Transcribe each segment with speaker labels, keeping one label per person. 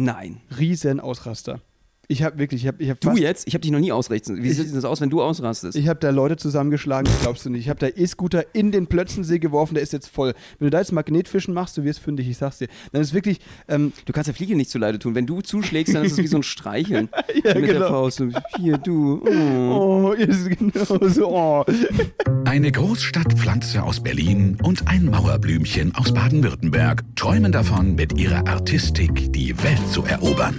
Speaker 1: Nein.
Speaker 2: Riesen Ausraster. Ich habe wirklich, ich habe ich hab
Speaker 1: Du jetzt? Ich habe dich noch nie ausrechnen. Wie
Speaker 2: Ich-
Speaker 1: sieht das aus, wenn du ausrastest?
Speaker 2: Ich habe da Leute zusammengeschlagen, das glaubst du nicht. Ich habe da E-Scooter in den Plötzensee geworfen, der ist jetzt voll. Wenn du da jetzt Magnetfischen machst, du wirst fündig, ich sag's dir. Dann ist wirklich, ähm,
Speaker 1: du kannst der Fliege nicht zuleide tun. Wenn du zuschlägst, dann ist es wie so ein Streicheln
Speaker 2: Ja,
Speaker 1: mit der
Speaker 2: genau.
Speaker 1: Faust. Und Hier, du. Oh.
Speaker 2: oh, ist genau so, oh.
Speaker 3: Eine Großstadtpflanze aus Berlin und ein Mauerblümchen aus Baden-Württemberg träumen davon, mit ihrer Artistik die Welt zu erobern.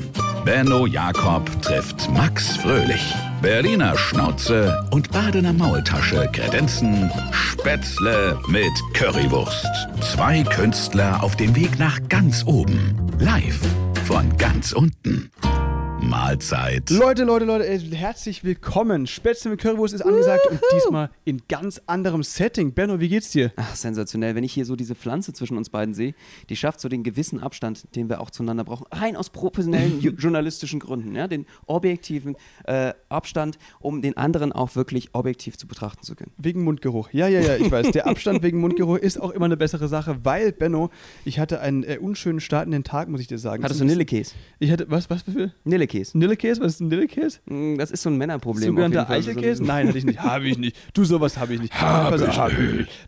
Speaker 3: Benno Jakob trifft Max Fröhlich. Berliner Schnauze und Badener Maultasche kredenzen Spätzle mit Currywurst. Zwei Künstler auf dem Weg nach ganz oben. Live von ganz unten. Mahlzeit.
Speaker 2: Leute, Leute, Leute, ey, herzlich willkommen. Spätzle mit Currywurst ist angesagt und diesmal in ganz anderem Setting. Benno, wie geht's dir?
Speaker 1: Ach, sensationell. Wenn ich hier so diese Pflanze zwischen uns beiden sehe, die schafft so den gewissen Abstand, den wir auch zueinander brauchen. Rein aus professionellen journalistischen Gründen. Ja? Den objektiven äh, Abstand, um den anderen auch wirklich objektiv zu betrachten zu können.
Speaker 2: Wegen Mundgeruch. Ja, ja, ja, ich weiß. Der Abstand wegen Mundgeruch ist auch immer eine bessere Sache, weil, Benno, ich hatte einen äh, unschönen Start in den Tag, muss ich dir sagen.
Speaker 1: Hattest du Nillekäse?
Speaker 2: Ich hatte, was, was für?
Speaker 1: Nillekäse.
Speaker 2: Nillekäse? Was ist ein Nillekäse?
Speaker 1: Mm, Das ist so ein Männerproblem.
Speaker 2: Sogenannter. Eichelkäse? Nein, hatte ich nicht. Habe ich nicht. Du, sowas habe ich nicht. Pass auf,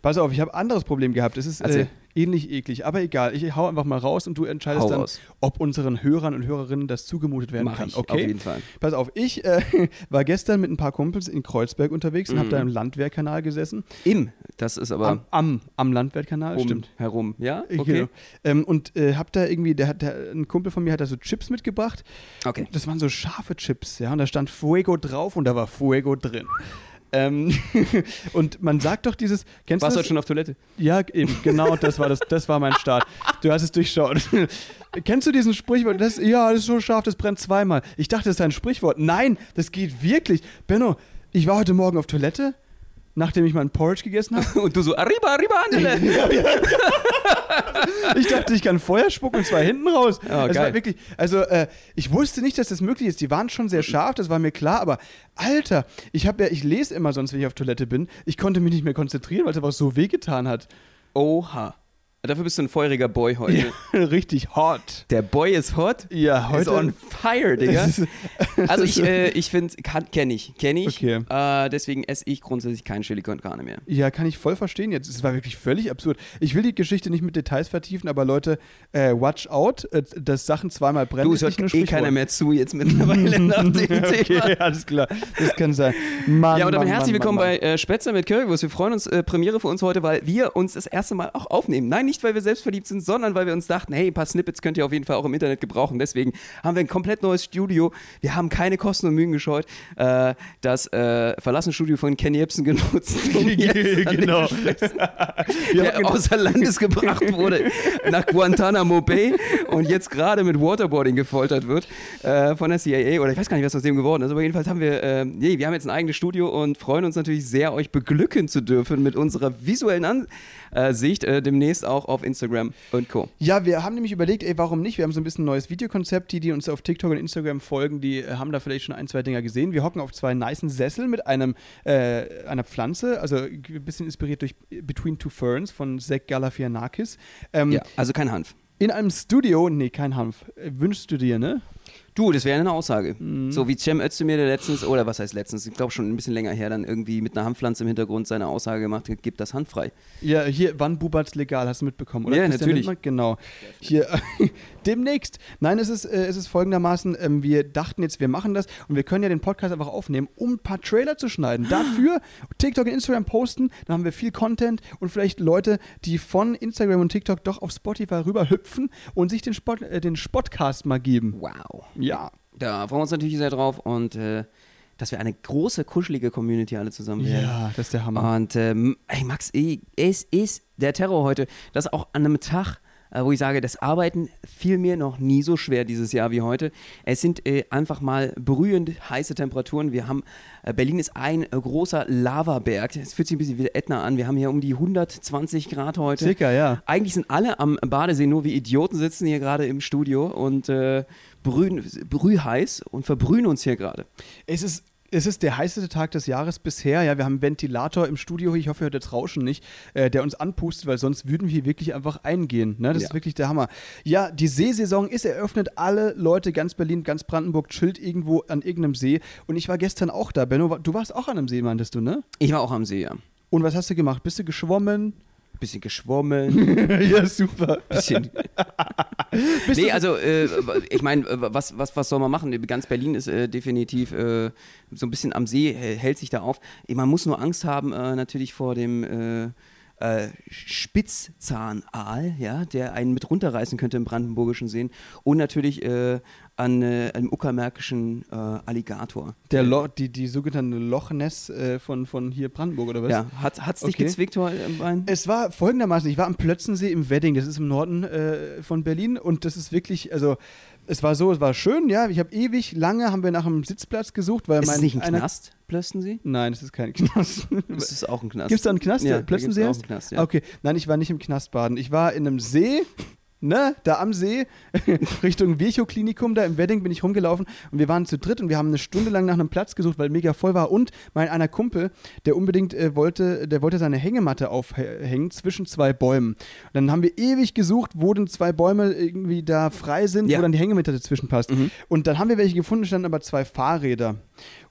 Speaker 2: pass auf, ich habe ein anderes Problem gehabt. Es ist äh. Ähnlich eklig. Aber egal, ich hau einfach mal raus und du entscheidest
Speaker 1: Hau
Speaker 2: dann,
Speaker 1: raus.
Speaker 2: ob unseren Hörern und Hörerinnen das zugemutet werden
Speaker 1: Mach
Speaker 2: kann.
Speaker 1: ich,
Speaker 2: okay?
Speaker 1: auf jeden Fall.
Speaker 2: Pass auf, ich äh, war gestern mit ein paar Kumpels in Kreuzberg unterwegs und habe da im Landwehrkanal gesessen.
Speaker 1: Im, das ist aber
Speaker 2: Am, am, am Landwehrkanal,
Speaker 1: um
Speaker 2: stimmt.
Speaker 1: herum. Ja, okay.
Speaker 2: Genau. Ähm, und äh, hab da irgendwie, der hat, der, ein Kumpel von mir hat da so Chips mitgebracht.
Speaker 1: Okay.
Speaker 2: Das waren so scharfe Chips, ja. Und da stand Fuego drauf und da war Fuego drin. Ähm, und man sagt doch dieses, kennst
Speaker 1: Warst
Speaker 2: du das?
Speaker 1: schon auf Toilette?
Speaker 2: Ja, eben, genau, das war das, das war mein Start. Du hast es durchschaut. Kennst du diesen Sprichwort? Das, ja, das ist so scharf, das brennt zweimal. Ich dachte, das ist ein Sprichwort. Nein, das geht wirklich. Benno, ich war heute Morgen auf Toilette, nachdem ich meinen Porridge gegessen habe.
Speaker 1: Und du so, arriba, arriba, andele.
Speaker 2: Ich dachte, ich kann Feuer spucken und zwar hinten raus.
Speaker 1: Ja,
Speaker 2: das
Speaker 1: geil.
Speaker 2: war wirklich, also äh, ich wusste nicht, dass das möglich ist. Die waren schon sehr scharf, das war mir klar, aber Alter, ich habe ja, ich lese immer sonst, wenn ich auf Toilette bin. Ich konnte mich nicht mehr konzentrieren, weil es einfach so wehgetan hat.
Speaker 1: Oha. Dafür bist du ein feuriger Boy heute.
Speaker 2: Richtig hot.
Speaker 1: Der Boy ist hot.
Speaker 2: Ja,
Speaker 1: Ist
Speaker 2: heute.
Speaker 1: on fire, Digga.
Speaker 2: Ist-
Speaker 1: Also ich, äh, ich finde, kenne ich, kenne ich.
Speaker 2: Okay.
Speaker 1: Äh, deswegen esse ich grundsätzlich kein Chili con Carne mehr.
Speaker 2: Ja, kann ich voll verstehen jetzt. Es war wirklich völlig absurd. Ich will die Geschichte nicht mit Details vertiefen, aber Leute, äh, watch out, äh, dass Sachen zweimal brennen.
Speaker 1: Du,
Speaker 2: ist
Speaker 1: es hört eh keiner mehr zu jetzt mittlerweile nach dem Thema.
Speaker 2: Okay, alles klar. Das kann sein. Mann,
Speaker 1: Ja, und damit
Speaker 2: Mann,
Speaker 1: herzlich
Speaker 2: Mann,
Speaker 1: willkommen bei äh, Spätzle mit Currywurst. Wir freuen uns, äh, Premiere für uns heute, weil wir uns das erste Mal auch aufnehmen. Nein, nicht, weil wir selbstverliebt sind, sondern weil wir uns dachten, hey, ein paar Snippets könnt ihr auf jeden Fall auch im Internet gebrauchen. Deswegen haben wir ein komplett neues Studio. Wir haben keine Kosten und Mühen gescheut. Äh, das äh, verlassene Studio von Ken Jebsen genutzt. Um
Speaker 2: Genau.
Speaker 1: Der außer Landes gebracht wurde nach Guantanamo Bay und jetzt gerade mit Waterboarding gefoltert wird äh, von der CIA oder ich weiß gar nicht, was aus dem geworden ist, aber jedenfalls haben wir, äh, nee, wir haben jetzt ein eigenes Studio und freuen uns natürlich sehr, euch beglücken zu dürfen mit unserer visuellen Ansicht, äh, demnächst auch auf Instagram und Co.
Speaker 2: Ja, wir haben nämlich überlegt, ey, warum nicht? Wir haben so ein bisschen ein neues Videokonzept. Die, die uns auf TikTok und Instagram folgen, die äh, haben da vielleicht schon ein, zwei Dinger gesehen. Wir hocken auf zwei nicen Sesseln mit einem, äh, einer Pflanze, also ein bisschen inspiriert durch Between Two Ferns von Zach Galafianakis. Ähm,
Speaker 1: Ja, also kein Hanf.
Speaker 2: In einem Studio, nee, kein Hanf. Äh, Wünschst du dir, ne?
Speaker 1: Du, das wäre eine Aussage.
Speaker 2: Mhm.
Speaker 1: So wie Cem Özdemir, der letztens, oder was heißt letztens, ich glaube schon ein bisschen länger her, dann irgendwie mit einer Hanfpflanze im Hintergrund seine Aussage gemacht hat, gibt das Hand frei.
Speaker 2: Ja, hier, wann Bubat's legal, hast du mitbekommen, oder?
Speaker 1: Ja,
Speaker 2: Christian
Speaker 1: natürlich.
Speaker 2: Lindner? Genau. Hier, demnächst. Nein, es ist, äh, es ist folgendermaßen, ähm, wir dachten jetzt, wir machen das und wir können ja den Podcast einfach aufnehmen, um ein paar Trailer zu schneiden. Dafür TikTok und Instagram posten, dann haben wir viel Content und vielleicht Leute, die von Instagram und TikTok doch auf Spotify rüber hüpfen und sich den, Spot, äh, den Spotcast mal geben.
Speaker 1: Wow.
Speaker 2: Ja.
Speaker 1: Da freuen wir uns natürlich sehr drauf und äh, dass wir eine große, kuschelige Community alle zusammen werden.
Speaker 2: Ja, das ist der Hammer.
Speaker 1: Und ähm, ey, Max, ey, es ist der Terror heute. Das auch an einem Tag, äh, wo ich sage, das Arbeiten fiel mir noch nie so schwer dieses Jahr wie heute. Es sind äh, einfach mal berührend heiße Temperaturen. Wir haben, äh, Berlin ist ein äh, großer Lavaberg. Es fühlt sich ein bisschen wie der Ätna an. Wir haben hier um die 120 Grad heute.
Speaker 2: Circa, ja.
Speaker 1: Eigentlich sind alle am Badesee, nur wie Idioten sitzen hier gerade im Studio und äh, brühen, brühheiß und verbrühen uns hier gerade.
Speaker 2: Es ist Es ist der heißeste Tag des Jahres bisher. Ja, wir haben einen Ventilator im Studio. Ich hoffe, ihr hört das Rauschen nicht, äh, der uns anpustet, weil sonst würden wir hier wirklich einfach eingehen. Ne? Das
Speaker 1: Ja.
Speaker 2: ist wirklich der Hammer. Ja, die Seesaison ist eröffnet. Alle Leute, ganz Berlin, ganz Brandenburg, chillt irgendwo an irgendeinem See. Und ich war gestern auch da. Benno, du warst auch an einem See, meintest du, ne?
Speaker 1: Ich war auch am See, ja.
Speaker 2: Und was hast du gemacht? Bist du geschwommen?
Speaker 1: Bisschen geschwommen,
Speaker 2: ja, super.
Speaker 1: bisschen. Nee, also äh, ich meine, äh, was, was, was soll man machen? Ganz Berlin ist äh, definitiv äh, so ein bisschen am See, hä- hält sich da auf. Man muss nur Angst haben, äh, natürlich vor dem äh, äh, Spitzzahnaal, ja, der einen mit runterreißen könnte im brandenburgischen Seen. Und natürlich äh, an äh, einem uckermärkischen äh, Alligator.
Speaker 2: Der Lo die, die sogenannte Loch Ness äh, von, von hier Brandenburg, oder was?
Speaker 1: Ja, hat es dich
Speaker 2: Okay.
Speaker 1: gezwickt im Bein?
Speaker 2: Es war folgendermaßen, ich war am Plötzensee im Wedding, das ist im Norden äh, von Berlin und das ist wirklich, also es war so, es war schön, ja, ich habe ewig lange, haben wir nach einem Sitzplatz gesucht, weil
Speaker 1: Ist
Speaker 2: mein
Speaker 1: es nicht ein
Speaker 2: einer-
Speaker 1: Knast, Plötzensee?
Speaker 2: Nein, es ist kein Knast.
Speaker 1: Das ist auch ein Knast.
Speaker 2: Gibt es da einen Knast,
Speaker 1: Ja,
Speaker 2: der
Speaker 1: da
Speaker 2: Plötzensee
Speaker 1: gibt's auch einen Knast, ja.
Speaker 2: Okay, nein, ich war nicht im Knast baden. Ich war in einem See, ne, da am See, Richtung Virchow-Klinikum, da im Wedding bin ich rumgelaufen und wir waren zu dritt und wir haben eine Stunde lang nach einem Platz gesucht, weil mega voll war und mein einer Kumpel, der unbedingt äh, wollte, der wollte seine Hängematte aufhängen zwischen zwei Bäumen. Und dann haben wir ewig gesucht, wo denn zwei Bäume irgendwie da frei sind,
Speaker 1: Ja.
Speaker 2: wo dann die Hängematte dazwischen passt.
Speaker 1: Mhm.
Speaker 2: Und dann haben wir welche gefunden, standen aber zwei Fahrräder.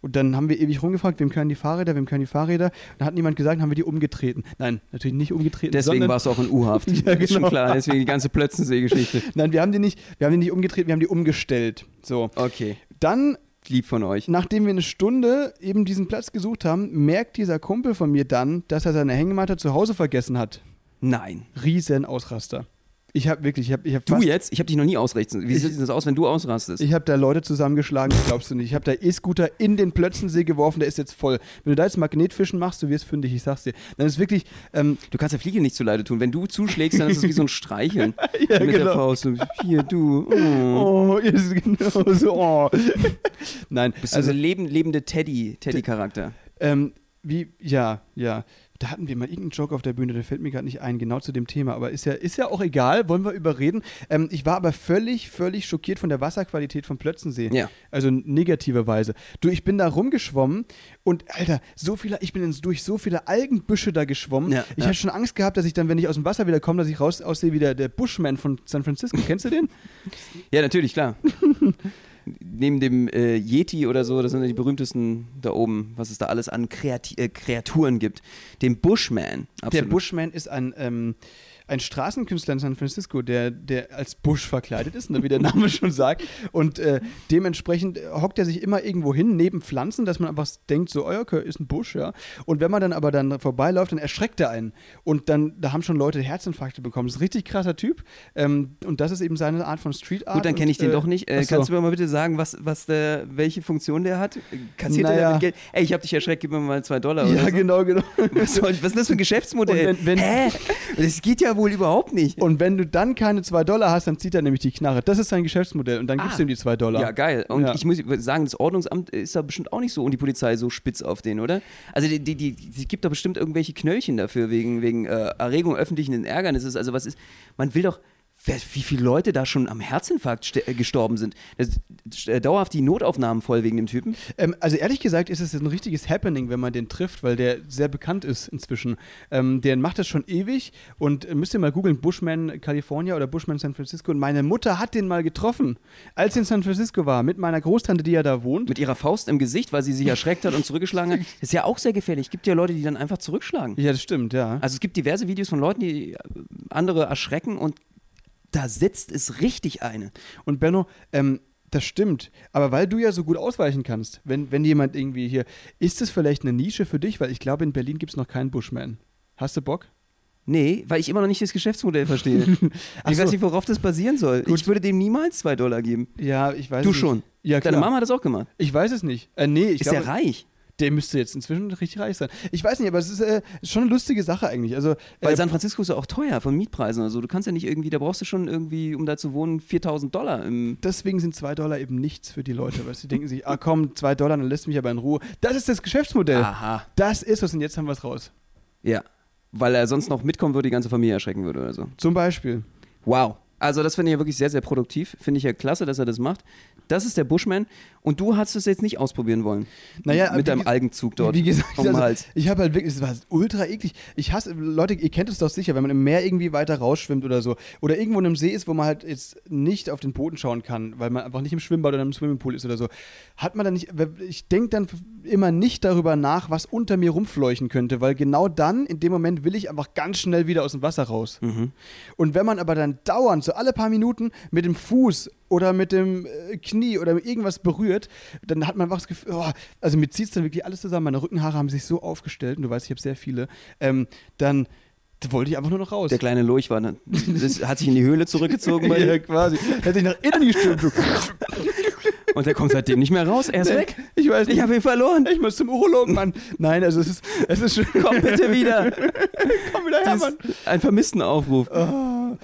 Speaker 2: Und dann haben wir ewig rumgefragt, wem können die Fahrräder, wem können die Fahrräder. Dann hat niemand gesagt, haben wir die umgetreten. Nein, natürlich nicht umgetreten.
Speaker 1: Deswegen warst du auch in U-Haft.
Speaker 2: Ja,
Speaker 1: Ist schon
Speaker 2: genau.
Speaker 1: klar, deswegen die ganze Plötzensee-Geschichte.
Speaker 2: Nein, wir haben die nicht, wir haben die nicht umgetreten, wir haben die umgestellt. So.
Speaker 1: Okay,
Speaker 2: Dann,
Speaker 1: lieb von euch.
Speaker 2: nachdem wir eine Stunde eben diesen Platz gesucht haben, merkt dieser Kumpel von mir dann, dass er seine Hängematte zu Hause vergessen hat.
Speaker 1: Nein.
Speaker 2: Riesen Ausraster. Ich habe wirklich, ich habe ich hab
Speaker 1: Du jetzt? Ich habe dich noch nie ausrechnen. Wie sieht das aus, wenn du ausrastest?
Speaker 2: Ich habe da Leute zusammengeschlagen, das glaubst du nicht. Ich habe da E-Scooter in den Plötzensee geworfen, der ist jetzt voll. Wenn du da jetzt Magnetfischen machst, du wirst fündig, ich sag's dir. Dann ist wirklich, ähm,
Speaker 1: du kannst der Fliege nicht zuleide tun. Wenn du zuschlägst, dann ist es wie so ein Streicheln.
Speaker 2: Ja,
Speaker 1: Mit der
Speaker 2: genau.
Speaker 1: Faust. So, Hier, du. Oh.
Speaker 2: oh, ist genau so. Oh. Nein,
Speaker 1: Bist
Speaker 2: also
Speaker 1: also leben, lebende Teddy, Teddy-Charakter.
Speaker 2: ähm, wie, ja, ja. Da hatten wir mal irgendeinen Joke auf der Bühne, der fällt mir gerade nicht ein, genau zu dem Thema, aber ist ja, ist ja auch egal, wollen wir überreden. Ähm, ich war aber völlig, völlig schockiert von der Wasserqualität von Plötzensee.
Speaker 1: Ja.
Speaker 2: Also negativerweise. Du, ich bin da rumgeschwommen und, Alter, so viele, ich bin durch so viele Algenbüsche da geschwommen.
Speaker 1: Ja,
Speaker 2: ich
Speaker 1: ja.
Speaker 2: hatte schon Angst gehabt, dass ich dann, wenn ich aus dem Wasser wieder komme, dass ich raus aussehe wie der, der Bushman von San Francisco. Kennst du den?
Speaker 1: Ja, natürlich, klar. Neben dem äh, Yeti oder so, das sind ja die berühmtesten da oben, was es da alles an Kreati äh, Kreaturen gibt. Dem Bushman.
Speaker 2: Der
Speaker 1: Absolut.
Speaker 2: Bushman ist ein, ähm, ein Straßenkünstler in San Francisco, der, der als Bush verkleidet ist, wie der Name schon sagt. Und äh, dementsprechend äh, hockt er sich immer irgendwo hin, neben Pflanzen, dass man einfach denkt, so, oh ja, okay, ist ein Busch, ja. Und wenn man dann aber dann vorbeiläuft, dann erschreckt er einen. Und dann, da haben schon Leute Herzinfarkte bekommen. Das ist ein richtig krasser Typ. Ähm, und das ist eben seine Art von Street Art.
Speaker 1: Gut, dann kenne ich den
Speaker 2: äh,
Speaker 1: doch nicht. Äh, kannst du mir mal bitte sagen, was, was der, welche Funktion der hat? Kassiert er
Speaker 2: Naja.
Speaker 1: damit Geld? Ey, ich habe dich erschreckt, gib mir mal zwei Dollar
Speaker 2: Ja,
Speaker 1: so.
Speaker 2: genau, genau.
Speaker 1: Was, soll, was ist das für ein Geschäftsmodell?
Speaker 2: Und wenn- wenn-
Speaker 1: Hä? Das geht ja wohl überhaupt nicht.
Speaker 2: Und wenn du dann keine zwei Dollar hast, dann zieht er nämlich die Knarre. Das ist sein Geschäftsmodell. Und dann gibst
Speaker 1: Ah.
Speaker 2: du ihm die zwei Dollar.
Speaker 1: Ja, geil. Und
Speaker 2: Ja.
Speaker 1: ich muss sagen, das Ordnungsamt ist da bestimmt auch nicht so und die Polizei so spitz auf den, oder? Also die, die, die, die gibt da bestimmt irgendwelche Knöllchen dafür wegen, wegen äh, Erregung öffentlichen Ärgernisses. Also was ist, man will doch, wie viele Leute da schon am Herzinfarkt äh, gestorben sind. Äh, dauerhaft die Notaufnahmen voll wegen dem Typen.
Speaker 2: Ähm, also ehrlich gesagt ist es ein richtiges Happening, wenn man den trifft, weil der sehr bekannt ist inzwischen. Ähm, der macht das schon ewig und äh, müsst ihr mal googeln, Bushman California oder Bushman San Francisco. Und meine Mutter hat den mal getroffen, als sie in San Francisco war, mit meiner Großtante, die ja da wohnt.
Speaker 1: Mit ihrer Faust im Gesicht, weil sie sich erschreckt hat und zurückgeschlagen hat. Das ist ja auch sehr gefährlich. Es gibt ja Leute, die dann einfach zurückschlagen.
Speaker 2: ja, das stimmt, ja.
Speaker 1: Also es gibt diverse Videos von Leuten, die andere erschrecken und da sitzt es richtig eine.
Speaker 2: Und Benno, ähm, das stimmt. Aber weil du ja so gut ausweichen kannst, wenn, wenn jemand irgendwie hier, ist es vielleicht eine Nische für dich? Weil ich glaube, in Berlin gibt es noch keinen Bushman. Hast du Bock?
Speaker 1: Nee, weil ich immer noch nicht das Geschäftsmodell verstehe. Ich
Speaker 2: so.
Speaker 1: weiß nicht, worauf das basieren soll.
Speaker 2: Gut.
Speaker 1: Ich würde dem niemals zwei Dollar geben.
Speaker 2: Ja, ich weiß
Speaker 1: Du
Speaker 2: nicht.
Speaker 1: schon.
Speaker 2: Ja.
Speaker 1: Deine Mama hat das auch gemacht.
Speaker 2: Ich weiß es nicht. Äh, nee, ich
Speaker 1: Ist
Speaker 2: glaube,
Speaker 1: der reich?
Speaker 2: Der müsste jetzt inzwischen richtig reich sein. Ich weiß nicht, aber es ist, äh, schon eine lustige Sache eigentlich. Also,
Speaker 1: Weil
Speaker 2: äh,
Speaker 1: San Francisco ist ja auch teuer von Mietpreisen oder so. Du kannst ja nicht irgendwie, da brauchst du schon irgendwie, um da zu wohnen, 4000 Dollar im.
Speaker 2: deswegen sind zwei Dollar eben nichts für die Leute, weil sie denken sich, ah komm, zwei Dollar, dann lässt mich aber in Ruhe. Das ist das Geschäftsmodell.
Speaker 1: Aha.
Speaker 2: Das ist es und jetzt haben wir es raus.
Speaker 1: Ja. Weil er sonst noch mitkommen würde, die ganze Familie erschrecken würde oder so.
Speaker 2: Zum Beispiel.
Speaker 1: Wow. Also das finde ich ja wirklich sehr, sehr produktiv. Finde ich ja klasse, dass er das macht. Das ist der Bushman. Und du hast es jetzt nicht ausprobieren wollen.
Speaker 2: Naja,
Speaker 1: mit deinem
Speaker 2: ge-
Speaker 1: Algenzug dort.
Speaker 2: Wie gesagt,
Speaker 1: um
Speaker 2: also, ich habe halt wirklich, es war ultra eklig. Ich hasse, Leute, ihr kennt es doch sicher, wenn man im Meer irgendwie weiter rausschwimmt oder so. Oder irgendwo in einem See ist, wo man halt jetzt nicht auf den Boden schauen kann, weil man einfach nicht im Schwimmbad oder im Swimmingpool ist oder so. Hat man dann nicht, ich denke dann immer nicht darüber nach, was unter mir rumfleuchen könnte, weil genau dann, in dem Moment, will ich einfach ganz schnell wieder aus dem Wasser raus.
Speaker 1: Mhm.
Speaker 2: Und wenn man aber dann dauernd, so alle paar Minuten, mit dem Fuß oder mit dem äh, Knie oder mit irgendwas berührt, dann hat man einfach das Gefühl, oh, also mir zieht es dann wirklich alles zusammen. Meine Rückenhaare haben sich so aufgestellt, und du weißt, ich habe sehr viele, ähm, dann da wollte ich einfach nur noch raus.
Speaker 1: Der kleine Lurch war dann, das hat sich in die Höhle zurückgezogen bei
Speaker 2: ja,
Speaker 1: dir.
Speaker 2: quasi. Hat sich nach innen gestürmt.
Speaker 1: Und der kommt seitdem nicht mehr raus. Er ist
Speaker 2: Nee,
Speaker 1: weg.
Speaker 2: Ich weiß nicht.
Speaker 1: Ich habe ihn verloren.
Speaker 2: ich muss zum Urologen, Mann. Nein, also es ist, es ist schön.
Speaker 1: Komm bitte wieder.
Speaker 2: Komm wieder her,
Speaker 1: Dies,
Speaker 2: Mann.
Speaker 1: ein Vermisstenaufruf.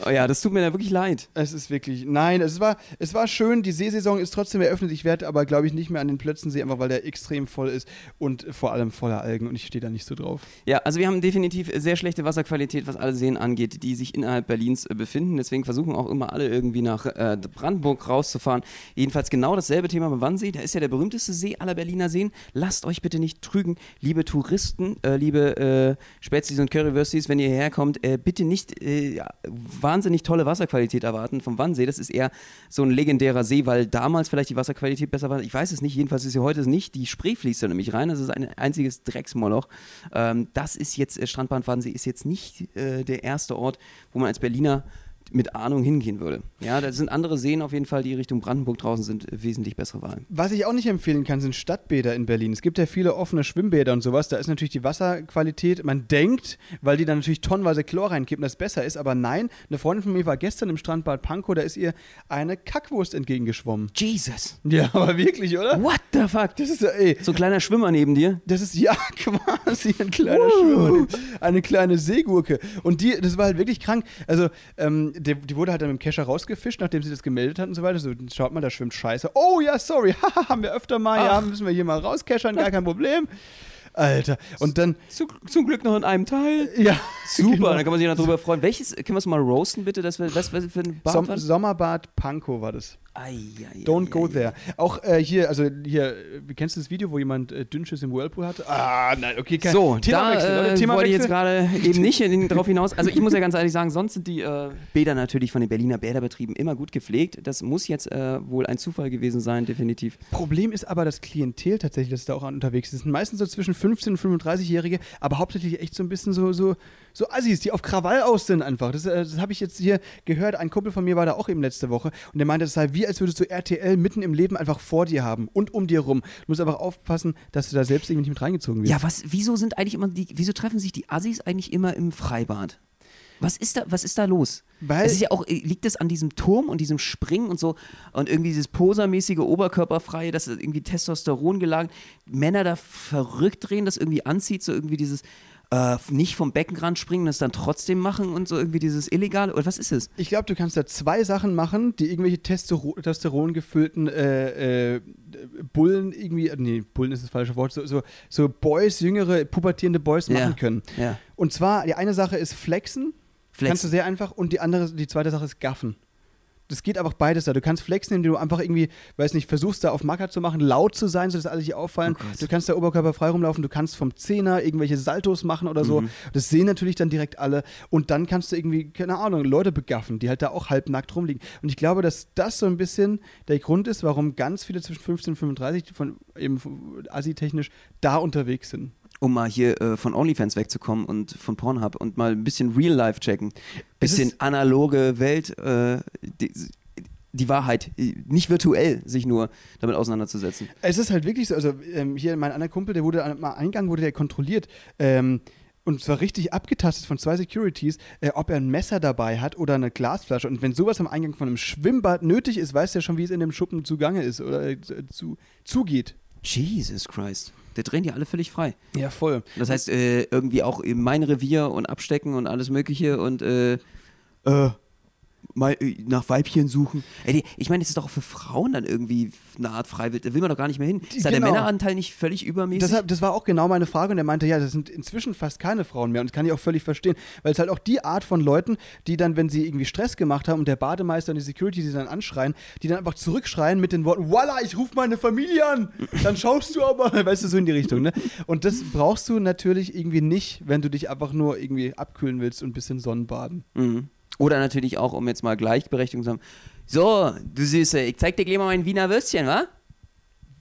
Speaker 1: Oh ja, das tut mir da wirklich leid.
Speaker 2: Es ist wirklich, nein, es war, es war schön. Die Seesaison ist trotzdem eröffnet. Ich werde aber, glaube ich, nicht mehr an den Plötzensee, einfach weil der extrem voll ist und vor allem voller Algen und ich stehe da nicht so drauf.
Speaker 1: Ja, also wir haben definitiv sehr schlechte Wasserqualität, was alle Seen angeht, die sich innerhalb Berlins äh, befinden. Deswegen versuchen auch immer alle irgendwie nach äh, Brandenburg rauszufahren. Jedenfalls genau dasselbe Thema beim Wannsee. Da ist ja der berühmteste See aller Berliner Seen. Lasst euch bitte nicht trügen, liebe Touristen, äh, liebe äh, Spätzis und Currywürstis, wenn ihr hierher kommt, äh, bitte nicht äh, wahnsinnig tolle Wasserqualität erwarten vom Wannsee. Das ist eher so ein legendärer See, weil damals vielleicht die Wasserqualität besser war. Ich weiß es nicht. Jedenfalls ist sie heute nicht. Die Spree fließt da nämlich rein. Das ist ein einziges Drecksmoloch. Ähm, das ist jetzt, äh, Strandbahn Wannsee ist jetzt nicht äh, der erste Ort, wo man als Berliner mit Ahnung hingehen würde. Ja, da sind andere Seen auf jeden Fall, die Richtung Brandenburg draußen sind, äh, wesentlich bessere Wahl.
Speaker 2: Was ich auch nicht empfehlen kann, sind Stadtbäder in Berlin. Es gibt ja viele offene Schwimmbäder und sowas. Da ist natürlich die Wasserqualität, man denkt, weil die dann natürlich tonnenweise Chlor reinkippen, dass es besser ist. Aber nein, eine Freundin von mir war gestern im Strandbad Pankow, da ist ihr eine Kackwurst entgegengeschwommen.
Speaker 1: Jesus!
Speaker 2: Ja, aber wirklich, oder?
Speaker 1: What the fuck?
Speaker 2: Das ist ja, ey,
Speaker 1: So ein kleiner Schwimmer neben dir.
Speaker 2: das ist ja quasi ein kleiner Schwimmer, eine kleine Seegurke. Und die, das war halt wirklich krank. Also, ähm, die, die wurde halt dann mit dem Kescher rausgefischt, nachdem sie das gemeldet hat und so weiter. So, schaut mal, da schwimmt Scheiße. Oh ja, sorry, haha, haben wir öfter mal, ja,
Speaker 1: Ach.
Speaker 2: müssen wir hier mal rauskeschern, gar kein Problem. Alter. Und dann,
Speaker 1: Zu, zum Glück noch in einem Teil.
Speaker 2: ja.
Speaker 1: Super,
Speaker 2: genau.
Speaker 1: dann kann man sich noch drüber freuen. Welches, können wir es mal roasten bitte? Das wir, was, was für ein Bad
Speaker 2: Som? Sommerbad Pankow war das.
Speaker 1: Ei, ei,
Speaker 2: Don't
Speaker 1: ei,
Speaker 2: go there. Auch äh, hier, also hier, äh, wie kennst du das Video, wo jemand äh, Dünnschiss im Whirlpool hatte? Ah, nein, okay, kein
Speaker 1: So,
Speaker 2: Themawechsel,
Speaker 1: da äh, wollte ich jetzt gerade eben nicht drauf hinaus. Also ich muss ja ganz ehrlich sagen, sonst sind die äh, Bäder natürlich von den Berliner Bäderbetrieben immer gut gepflegt. Das muss jetzt äh, wohl ein Zufall gewesen sein, definitiv.
Speaker 2: Problem ist aber das Klientel tatsächlich, das da auch unterwegs ist. Meistens so zwischen 15 und 35-Jährige, aber hauptsächlich echt so ein bisschen so, so, so Assis, die auf Krawall aus sind einfach. Das, äh, das habe ich jetzt hier gehört. Ein Kumpel von mir war da auch eben letzte Woche und der meinte, das sei wie, als würdest du RTL mitten im Leben einfach vor dir haben und um dir rum. Du musst einfach aufpassen, dass du da selbst irgendwie nicht mit reingezogen wirst.
Speaker 1: Ja, was, wieso sind eigentlich immer die, wieso treffen sich die Assis eigentlich immer im Freibad? Was ist da, was ist da los?
Speaker 2: Weil-
Speaker 1: es ist ja auch, äh, liegt es an diesem Turm und diesem Springen und so und irgendwie dieses posermäßige Oberkörperfreie, das ist irgendwie Testosteron geladen, Männer da verrückt drehen, das irgendwie anzieht, so irgendwie dieses äh, nicht vom Beckenrand springen, das dann trotzdem machen und so irgendwie dieses Illegale, oder was ist es?
Speaker 2: Ich glaube, du kannst da zwei Sachen machen, die irgendwelche Testosteron gefüllten äh, äh, Bullen irgendwie, nee, Bullen ist das falsche Wort, so, so, so Boys, jüngere, pubertierende Boys
Speaker 1: Ja.
Speaker 2: machen können.
Speaker 1: Ja.
Speaker 2: Und zwar, die eine Sache ist Flexen,
Speaker 1: Flexen.
Speaker 2: kannst du sehr einfach, und die andere, die zweite Sache ist Gaffen. Das geht einfach beides da. Du kannst flexen, indem du einfach irgendwie, weiß nicht, versuchst da auf Macker zu machen, laut zu sein, sodass alle sich auffallen.
Speaker 1: Oh
Speaker 2: du kannst da Oberkörper frei rumlaufen, du kannst vom Zehner irgendwelche Saltos machen oder
Speaker 1: Mhm.
Speaker 2: so. Das sehen natürlich dann direkt alle. Und dann kannst du irgendwie, keine Ahnung, Leute begaffen, die halt da auch halbnackt rumliegen. Und ich glaube, dass das so ein bisschen der Grund ist, warum ganz viele zwischen 15 und 35 von eben assi-technisch da unterwegs sind.
Speaker 1: Um mal hier äh, von OnlyFans wegzukommen und von Pornhub und mal ein bisschen Real Life checken. Bisschen analoge Welt, äh, die, die Wahrheit, nicht virtuell sich nur damit auseinanderzusetzen.
Speaker 2: Es ist halt wirklich so, also ähm, hier mein anderer Kumpel, der wurde mal Eingang wurde der kontrolliert. Ähm, und zwar richtig abgetastet von zwei Securities, äh, ob er ein Messer dabei hat oder eine Glasflasche. Und wenn sowas am Eingang von einem Schwimmbad nötig ist, weißt du ja schon, wie es in dem Schuppen zugange ist oder äh, zu, zugeht.
Speaker 1: Jesus Christ. Der drehen die alle völlig frei.
Speaker 2: Ja, voll.
Speaker 1: Das heißt, äh, irgendwie auch in mein Revier und abstecken und alles Mögliche und äh,
Speaker 2: Äh,
Speaker 1: mal äh, nach Weibchen suchen. Ey, ich meine, das ist doch auch für Frauen dann irgendwie eine Art Freiwild. Da will man doch gar nicht mehr hin. Ist da der
Speaker 2: Genau.
Speaker 1: Männeranteil nicht völlig übermäßig?
Speaker 2: Deshalb, das war auch genau meine Frage und er meinte, ja, das sind inzwischen fast keine Frauen mehr und das kann ich auch völlig verstehen, weil es halt auch die Art von Leuten, die dann, wenn sie irgendwie Stress gemacht haben und der Bademeister und die Security sie dann anschreien, die dann einfach zurückschreien mit den Worten, voila, ich rufe meine Familie an, dann schaust du aber, weißt du, so in die Richtung, ne? Und das brauchst du natürlich irgendwie nicht, wenn du dich einfach nur irgendwie abkühlen willst und ein bisschen Sonnenbaden.
Speaker 1: Mhm. Oder natürlich auch, um jetzt mal Gleichberechtigung zu haben. So, du Süße, ich zeig dir gleich mal mein Wiener Würstchen, wa?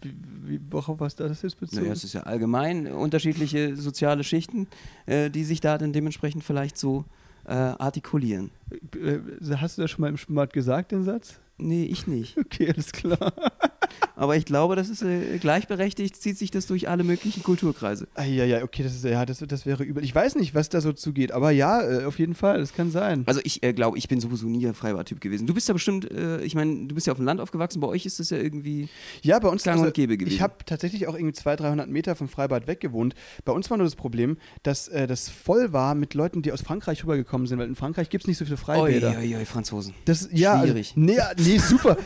Speaker 2: Wie, wie, worauf was da das jetzt bezogen?
Speaker 1: Naja, es ist ja allgemein unterschiedliche soziale Schichten, äh, die sich da dann dementsprechend vielleicht so äh, artikulieren.
Speaker 2: Äh, Hast du das schon mal im Schwimmbad gesagt, den Satz?
Speaker 1: Nee, ich nicht.
Speaker 2: Okay, alles klar.
Speaker 1: Aber ich glaube, das ist äh, gleichberechtigt, zieht sich das durch alle möglichen Kulturkreise.
Speaker 2: Ah, ja, ja, okay, das ist ja, das, das wäre übel. Ich weiß nicht, was da so zugeht, aber ja, äh, auf jeden Fall, das kann sein.
Speaker 1: Also ich äh, glaube, ich bin sowieso nie ein Freibad-Typ gewesen. Du bist ja bestimmt, äh, ich meine, du bist ja auf dem Land aufgewachsen, bei euch ist das ja irgendwie
Speaker 2: Ja, bei uns
Speaker 1: gang und gäbe gewesen.
Speaker 2: Ich habe tatsächlich auch irgendwie 200, 300 Meter vom Freibad weg gewohnt. Bei uns war nur das Problem, dass äh, das voll war mit Leuten, die aus Frankreich rübergekommen sind, weil in Frankreich gibt es nicht so viele Freibäder.
Speaker 1: Oi, oi, oi, Franzosen.
Speaker 2: Das, ja,
Speaker 1: Schwierig.
Speaker 2: Also, nee, nee, super.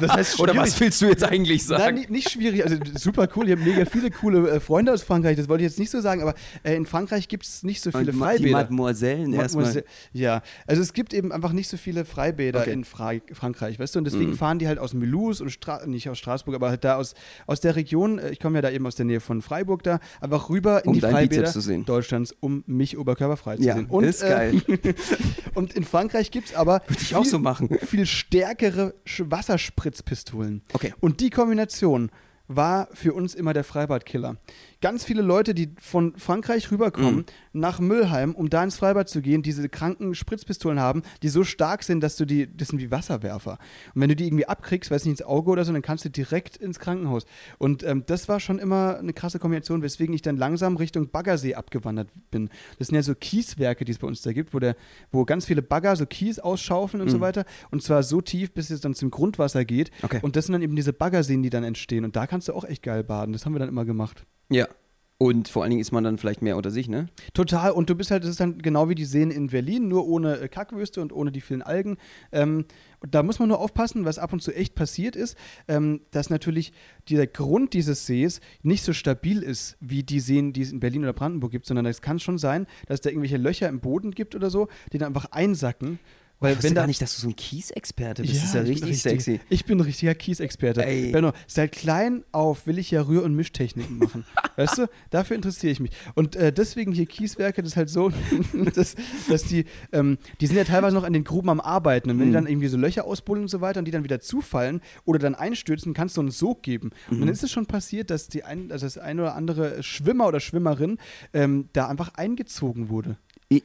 Speaker 2: Das heißt
Speaker 1: Oder was willst du jetzt eigentlich
Speaker 2: Nein,
Speaker 1: sagen?
Speaker 2: nicht, nicht schwierig, also super cool. Ich habe mega viele coole äh, Freunde aus Frankreich, das wollte ich jetzt nicht so sagen, aber äh, in Frankreich gibt es nicht so viele
Speaker 1: Und ma- die
Speaker 2: Freibäder.
Speaker 1: Mademoisellen erstmal.
Speaker 2: Ja, also es gibt eben einfach nicht so viele Freibäder
Speaker 1: Okay.
Speaker 2: in Fra Frankreich, weißt du? Und deswegen
Speaker 1: Mhm.
Speaker 2: fahren die halt aus Mulhouse und Stra nicht aus Straßburg, aber halt da aus, aus der Region, äh, ich komme ja da eben aus der Nähe von Freiburg da, einfach rüber in
Speaker 1: Um
Speaker 2: die Freibäder
Speaker 1: Bizeps zu sehen.
Speaker 2: Deutschlands, um mich oberkörperfrei zu
Speaker 1: Ja,
Speaker 2: sehen. Und,
Speaker 1: ist geil.
Speaker 2: Und in Frankreich gibt es aber
Speaker 1: Würde ich auch so machen.
Speaker 2: viel stärkere Wasserspritzpistolen.
Speaker 1: Okay.
Speaker 2: Und die Kombination war für uns immer der Freibadkiller. Ganz viele Leute, die von Frankreich rüberkommen
Speaker 1: Mhm.
Speaker 2: Nach Müllheim, um da ins Freibad zu gehen, diese kranken Spritzpistolen haben, die so stark sind, dass du die, das sind wie Wasserwerfer. Und wenn du die irgendwie abkriegst, weiß nicht, ins Auge oder so, dann kannst du direkt ins Krankenhaus. Und ähm, das war schon immer eine krasse Kombination, weswegen ich dann langsam Richtung Baggersee abgewandert bin. Das sind ja so Kieswerke, die es bei uns da gibt, wo, der, wo ganz viele Bagger so Kies ausschaufeln und so
Speaker 1: Mhm.
Speaker 2: weiter. Und zwar so tief, bis es dann zum Grundwasser geht.
Speaker 1: Okay.
Speaker 2: Und das sind dann eben diese Baggerseen, die dann entstehen. Und da kannst du auch echt geil baden. Das haben wir dann immer gemacht.
Speaker 1: Ja. Und vor allen Dingen ist man dann vielleicht mehr unter sich, ne?
Speaker 2: Total. Und du bist halt, das ist dann genau wie die Seen in Berlin, nur ohne äh, Kackwüste und ohne die vielen Algen. Ähm, da muss man nur aufpassen, was ab und zu echt passiert ist, ähm, dass natürlich der Grund dieses Sees nicht so stabil ist, wie die Seen, die es in Berlin oder Brandenburg gibt, sondern es kann schon sein, dass da irgendwelche Löcher im Boden gibt oder so, die dann einfach einsacken. Weil
Speaker 1: ich
Speaker 2: wenn da
Speaker 1: gar nicht, dass du so ein Kiesexperte bist. das ist ja
Speaker 2: ich bin
Speaker 1: richtig
Speaker 2: richtig-
Speaker 1: sexy.
Speaker 2: Ich bin ein richtiger Kiesexperte.
Speaker 1: Ey.
Speaker 2: Benno, seit klein auf will ich ja Rühr- und Mischtechniken machen. weißt du? Dafür interessiere ich mich. Und äh, deswegen hier Kieswerke, das ist halt so, dass, dass die, ähm, die sind ja teilweise noch an den Gruben am Arbeiten. Und wenn die
Speaker 1: Mhm.
Speaker 2: dann irgendwie so Löcher ausbuddeln und so weiter und die dann wieder zufallen oder dann einstürzen, kannst du einen Sog geben. Und
Speaker 1: Mhm.
Speaker 2: dann ist es schon passiert, dass die ein, also das ein oder andere Schwimmer oder Schwimmerin ähm, da einfach eingezogen wurde.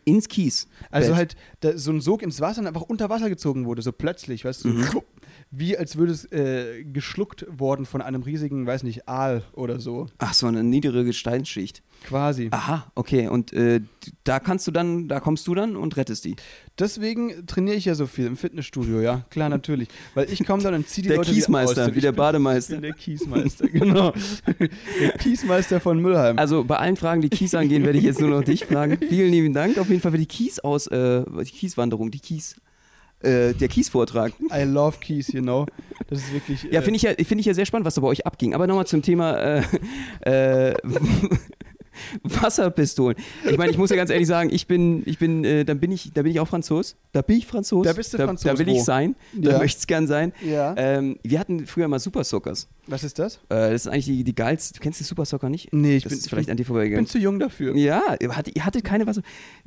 Speaker 1: Ins Kies.
Speaker 2: Also halt da, so ein Sog ins Wasser und einfach unter Wasser gezogen wurde, so plötzlich, weißt du,
Speaker 1: Mhm.
Speaker 2: so, wie als würde es äh, geschluckt worden von einem riesigen, weiß nicht, Aal oder so,
Speaker 1: Ach, so eine niedere Gesteinsschicht.
Speaker 2: Quasi.
Speaker 1: Aha, okay. Und äh, da kannst du dann, da kommst du dann und rettest die.
Speaker 2: Deswegen trainiere ich ja so viel im Fitnessstudio, ja, klar, natürlich. Weil ich komme dann und ziehe die
Speaker 1: Der
Speaker 2: Leute wieder
Speaker 1: Kiesmeister,
Speaker 2: aus.
Speaker 1: wie der Bademeister.
Speaker 2: der Kiesmeister, genau. der Kiesmeister von Mülheim.
Speaker 1: Also bei allen Fragen, die Kies angehen, werde ich jetzt nur noch dich fragen. Vielen lieben Dank auf jeden Fall für die Kies aus, äh, die Kieswanderung, die Kies, äh, der Kiesvortrag.
Speaker 2: I love Kies, you know. Das ist wirklich.
Speaker 1: Ja,
Speaker 2: äh,
Speaker 1: finde ich ja, finde ich ja sehr spannend, was da bei euch abging. Aber nochmal zum Thema äh, äh, Wasserpistolen. Ich meine, ich muss ja ganz ehrlich sagen, ich bin, ich bin, äh, dann bin ich, da bin ich auch Franzos. Da bin ich Franzos.
Speaker 2: Da bist du
Speaker 1: da,
Speaker 2: Franzos,
Speaker 1: Da will
Speaker 2: wo?
Speaker 1: ich sein. Da
Speaker 2: Ja.
Speaker 1: möchte ich gern sein.
Speaker 2: Ja.
Speaker 1: Ähm, wir hatten früher mal Super Sockers.
Speaker 2: Was ist das?
Speaker 1: Äh, das ist eigentlich die, die geilste. Du kennst die Super Socker nicht?
Speaker 2: Nee, ich
Speaker 1: das
Speaker 2: bin,
Speaker 1: ist vielleicht
Speaker 2: ich
Speaker 1: an dir
Speaker 2: bin,
Speaker 1: vorbeigegangen.
Speaker 2: bin zu jung dafür.
Speaker 1: Ja, ihr hattet, ihr hattet keine Wasser.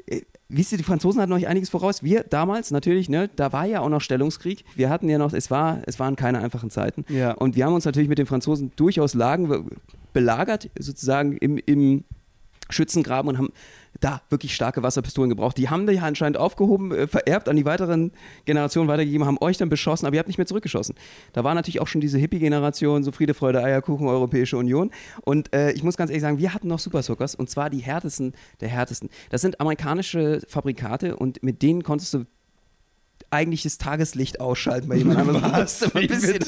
Speaker 1: Äh, wisst ihr, die Franzosen hatten euch einiges voraus. Wir damals natürlich, ne, da war ja auch noch Stellungskrieg. Wir hatten ja noch, es war, es waren keine einfachen Zeiten.
Speaker 2: Ja.
Speaker 1: Und wir haben uns natürlich mit den Franzosen durchaus Lagen be- belagert, sozusagen im, im Schützengraben und haben da wirklich starke Wasserpistolen gebraucht. Die haben die anscheinend aufgehoben, äh, vererbt an die weiteren Generationen weitergegeben, haben euch dann beschossen, aber ihr habt nicht mehr zurückgeschossen. Da war natürlich auch schon diese Hippie-Generation, so Friede, Freude, Eierkuchen, Europäische Union. Und äh, ich muss ganz ehrlich sagen, wir hatten noch Super Sockers und zwar die härtesten der härtesten. Das sind amerikanische Fabrikate und mit denen konntest du eigentlich das Tageslicht ausschalten bei jemandem. Immer ein bisschen.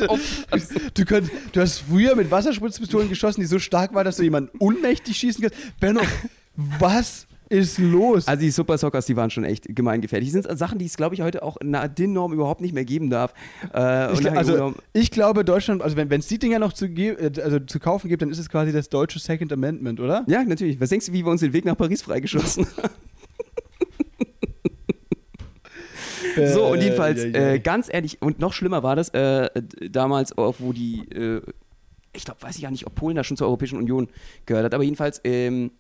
Speaker 2: Du, könnt, du hast früher mit Wasserspritzpistolen geschossen, die so stark waren, dass du jemanden unmächtig schießen kannst. Benno, was ist los?
Speaker 1: Also die Super Sockers, die waren schon echt gemeingefährlich. Die sind Sachen, die es, glaube ich, heute auch nach DIN-Norm überhaupt nicht mehr geben darf. Äh,
Speaker 2: Ich, also, ich glaube, Deutschland, also wenn es die Dinger noch zu, äh, also zu kaufen gibt, dann ist es quasi das deutsche Second Amendment, oder?
Speaker 1: ja, natürlich. Was denkst du, wie wir uns den Weg nach Paris freigeschossen haben? So, und jedenfalls,
Speaker 2: ja, ja.
Speaker 1: Äh, ganz ehrlich, und noch schlimmer war das äh, damals, auch wo die, äh, ich glaube, weiß ich gar nicht, ob Polen da schon zur Europäischen Union gehört hat, aber jedenfalls ähm,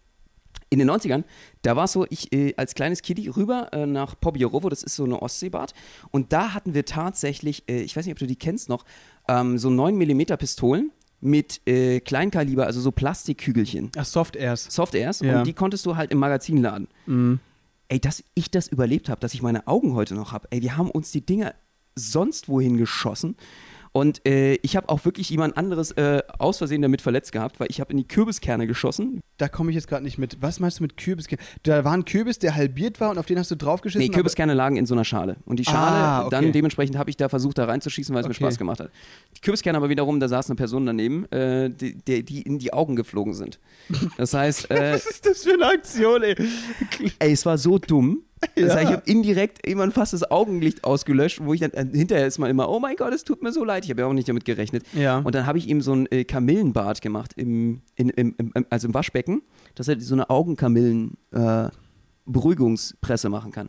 Speaker 1: in den 90ern, da war es so, ich äh, als kleines Kiddie rüber äh, nach Pobjerowo, das ist so eine Ostseebad, und da hatten wir tatsächlich, äh, ich weiß nicht, ob du die kennst noch, ähm, so 9 mm Pistolen mit äh, Kleinkaliber, also so Plastikkügelchen.
Speaker 2: Ach, Soft Airs.
Speaker 1: Soft Airs
Speaker 2: Ja.
Speaker 1: und die konntest du halt im Magazin laden.
Speaker 2: Mhm.
Speaker 1: Ey, dass ich das überlebt habe, dass ich meine Augen heute noch habe. Ey, wir haben uns die Dinger sonst wohin geschossen. Und äh, ich habe auch wirklich jemand anderes äh, aus Versehen damit verletzt gehabt, weil ich habe in die Kürbiskerne geschossen.
Speaker 2: Da komme ich jetzt gerade nicht mit. Was meinst du mit Kürbis? Da war ein Kürbis, der halbiert war und auf den hast du draufgeschissen.
Speaker 1: Nee, Kürbiskerne lagen in so einer Schale. Und die Schale,
Speaker 2: Ah, okay.
Speaker 1: dann dementsprechend habe ich da versucht, da reinzuschießen, weil es mir
Speaker 2: Okay.
Speaker 1: Spaß gemacht hat. Die Kürbiskerne aber wiederum, da saß eine Person daneben, äh, die, die, die in die Augen geflogen sind. Das heißt, äh,
Speaker 2: Was ist das für eine Aktion, ey?
Speaker 1: Ey, es war so dumm.
Speaker 2: Ja.
Speaker 1: Das heißt, ich habe indirekt irgendwann fast das Augenlicht ausgelöscht, wo ich dann äh, hinterher ist man immer, oh mein Gott, es tut mir so leid. Ich habe ja auch nicht damit gerechnet.
Speaker 2: Ja.
Speaker 1: Und dann habe ich ihm so ein äh, Kamillenbad gemacht, im, in, im, im- also im Waschbecken, dass er so eine Augenkamillen-Beruhigungspresse machen kann.